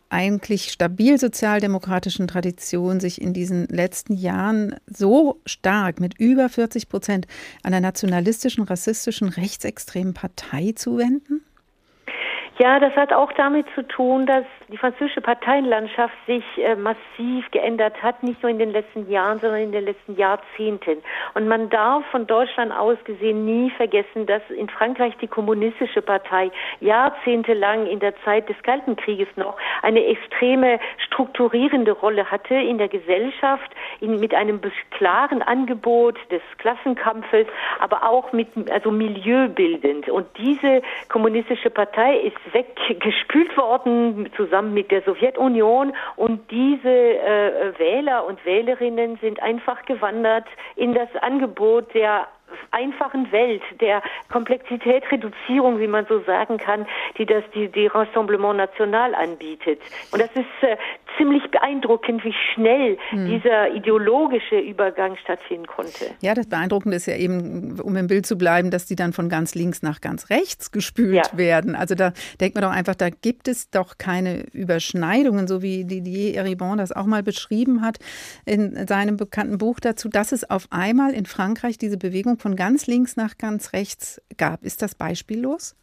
eigentlich stabil sozialdemokratischen Tradition sich in diesen letzten Jahren so stark mit über 40 Prozent einer nationalistischen, rassistischen, rechtsextremen Partei zuwenden? Ja, das hat auch damit zu tun, dass die französische Parteienlandschaft sich äh, massiv geändert hat, nicht nur in den letzten Jahren, sondern in den letzten Jahrzehnten. Und man darf von Deutschland aus gesehen nie vergessen, dass in Frankreich die kommunistische Partei jahrzehntelang in der Zeit des Kalten Krieges noch eine extreme strukturierende Rolle hatte in der Gesellschaft, in, mit einem klaren Angebot des Klassenkampfes, aber auch mit also milieubildend. Und diese kommunistische Partei ist weggespült worden zusammen mit der Sowjetunion und diese äh, Wähler und Wählerinnen sind einfach gewandert in das Angebot der einfachen Welt, der Komplexitätsreduzierung, wie man so sagen kann, die das die, die Rassemblement National anbietet. Und das ist äh, ziemlich beeindruckend, wie schnell hm. dieser ideologische Übergang stattfinden konnte. Ja, das Beeindruckende ist ja eben, um im Bild zu bleiben, dass die dann von ganz links nach ganz rechts gespült ja. werden. Also da denkt man doch einfach, da gibt es doch keine Überschneidungen, so wie Didier Eribon das auch mal beschrieben hat in seinem bekannten Buch dazu, dass es auf einmal in Frankreich diese Bewegung von ganz links nach ganz rechts gab. Ist das beispiellos?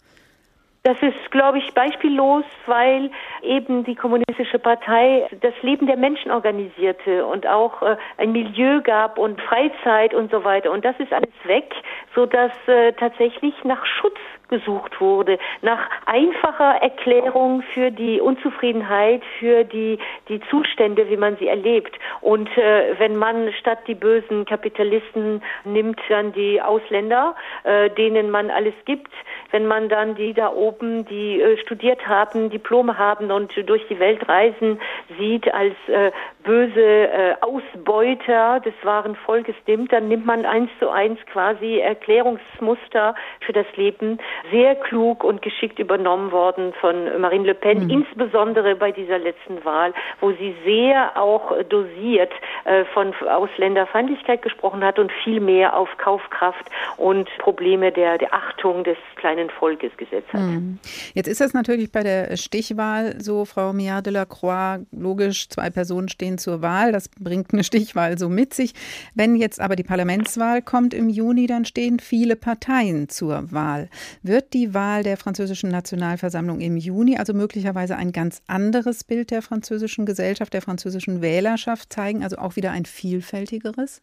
Das ist, glaube ich, beispiellos, weil eben die kommunistische Partei das Leben der Menschen organisierte und auch äh, ein Milieu gab und Freizeit und so weiter. Und das ist alles weg, so dass äh, tatsächlich nach Schutz gesucht wurde, nach einfacher Erklärung für die Unzufriedenheit, für die, die Zustände, wie man sie erlebt. Und äh, wenn man statt die bösen Kapitalisten nimmt, dann die Ausländer, äh, denen man alles gibt, wenn man dann die da oben, die äh, studiert haben, Diplome haben und durch die Welt reisen, sieht als äh, böse äh, Ausbeuter des wahren Volkes nimmt, dann nimmt man eins zu eins quasi Erklärungsmuster für das Leben sehr klug und geschickt übernommen worden von Marine Le Pen, mhm. insbesondere bei dieser letzten Wahl, wo sie sehr auch dosiert äh, von Ausländerfeindlichkeit gesprochen hat und viel mehr auf Kaufkraft und Probleme der, der Achtung des kleinen Volkes gesetzt hat. Mhm. Jetzt ist das natürlich bei der Stichwahl so, Frau Mia de la Croix, logisch, zwei Personen stehen zur Wahl, das bringt eine Stichwahl so mit sich. Wenn jetzt aber die Parlamentswahl kommt im Juni, dann stehen viele Parteien zur Wahl. Wird die Wahl der französischen Nationalversammlung im Juni also möglicherweise ein ganz anderes Bild der französischen Gesellschaft, der französischen Wählerschaft zeigen, also auch wieder ein vielfältigeres?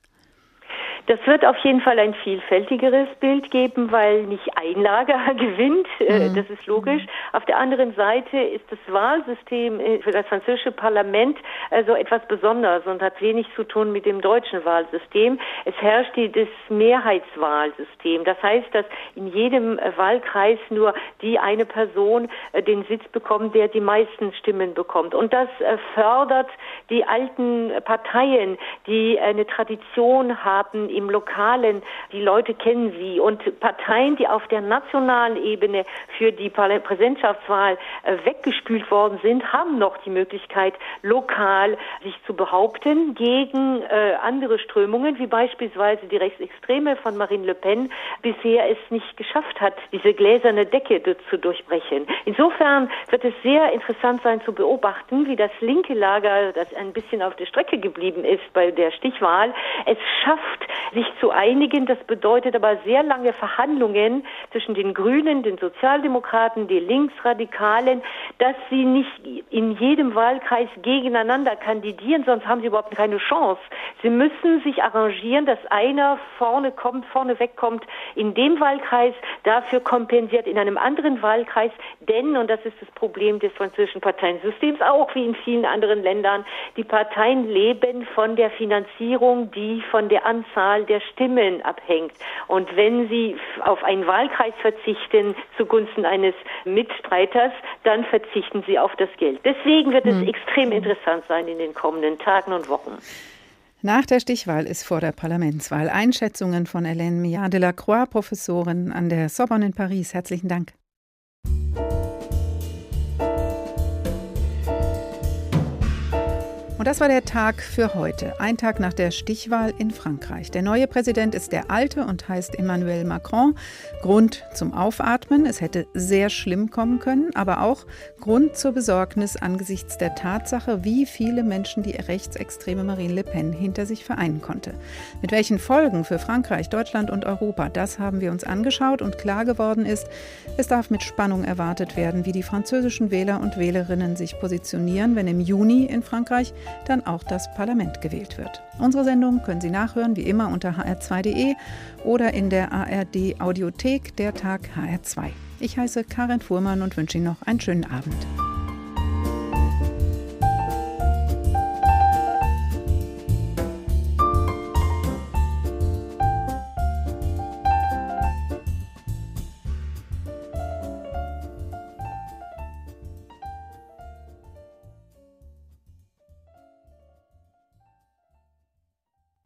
Das wird auf jeden Fall ein vielfältigeres Bild geben, weil nicht ein Lager gewinnt. Äh, mhm. Das ist logisch. Auf der anderen Seite ist das Wahlsystem äh, für das französische Parlament also etwas Besonderes und hat wenig zu tun mit dem deutschen Wahlsystem. Es herrscht das Mehrheitswahlsystem. Das heißt, dass in jedem Wahlkreis nur die eine Person den Sitz bekommt, der die meisten Stimmen bekommt. Und das fördert die alten Parteien, die eine Tradition haben im Lokalen. Die Leute kennen sie. Und Parteien, die auf der nationalen Ebene für die Präsidentschaftswahl äh, weggespült worden sind, haben noch die Möglichkeit, lokal sich zu behaupten gegen äh, andere Strömungen, wie beispielsweise die Rechtsextreme von Marine Le Pen bisher es nicht geschafft hat, diese gläserne Decke zu durchbrechen. Insofern wird es sehr interessant sein zu beobachten, wie das linke Lager, das ein bisschen auf der Strecke geblieben ist bei der Stichwahl, es schafft, sich zu einigen. Das bedeutet aber sehr lange Verhandlungen zwischen den Grünen, den Sozialdemokraten, den Linksradikalen, dass sie nicht in jedem Wahlkreis gegeneinander kandidieren, sonst haben sie überhaupt keine Chance. Sie müssen sich arrangieren, dass einer vorne kommt, vorne wegkommt in dem Wahlkreis, dafür kompensiert in einem anderen Wahlkreis, denn, und das ist das Problem des französischen Parteiensystems, auch wie in vielen anderen Ländern, die Parteien leben von der Finanzierung, die von der Anzahl der Stimmen abhängt. Und wenn sie auf einen Wahlkreis verzichten zugunsten eines Mitstreiters, dann verzichten sie auf das Geld. Deswegen wird es hm. extrem interessant sein in den kommenden Tagen und Wochen. Nach der Stichwahl ist vor der Parlamentswahl Einschätzungen von Hélène Millard de la Croix, Professorin an der Sorbonne in Paris. Herzlichen Dank. Und das war der Tag für heute, ein Tag nach der Stichwahl in Frankreich. Der neue Präsident ist der alte und heißt Emmanuel Macron. Grund zum Aufatmen, es hätte sehr schlimm kommen können, aber auch Grund zur Besorgnis angesichts der Tatsache, wie viele Menschen die rechtsextreme Marine Le Pen hinter sich vereinen konnte. Mit welchen Folgen für Frankreich, Deutschland und Europa, das haben wir uns angeschaut und klar geworden ist, es darf mit Spannung erwartet werden, wie die französischen Wähler und Wählerinnen sich positionieren, wenn im Juni in Frankreich dann auch das Parlament gewählt wird. Unsere Sendung können Sie nachhören, wie immer unter hr2.de oder in der ARD Audiothek der Tag HR2. Ich heiße Karin Fuhrmann und wünsche Ihnen noch einen schönen Abend.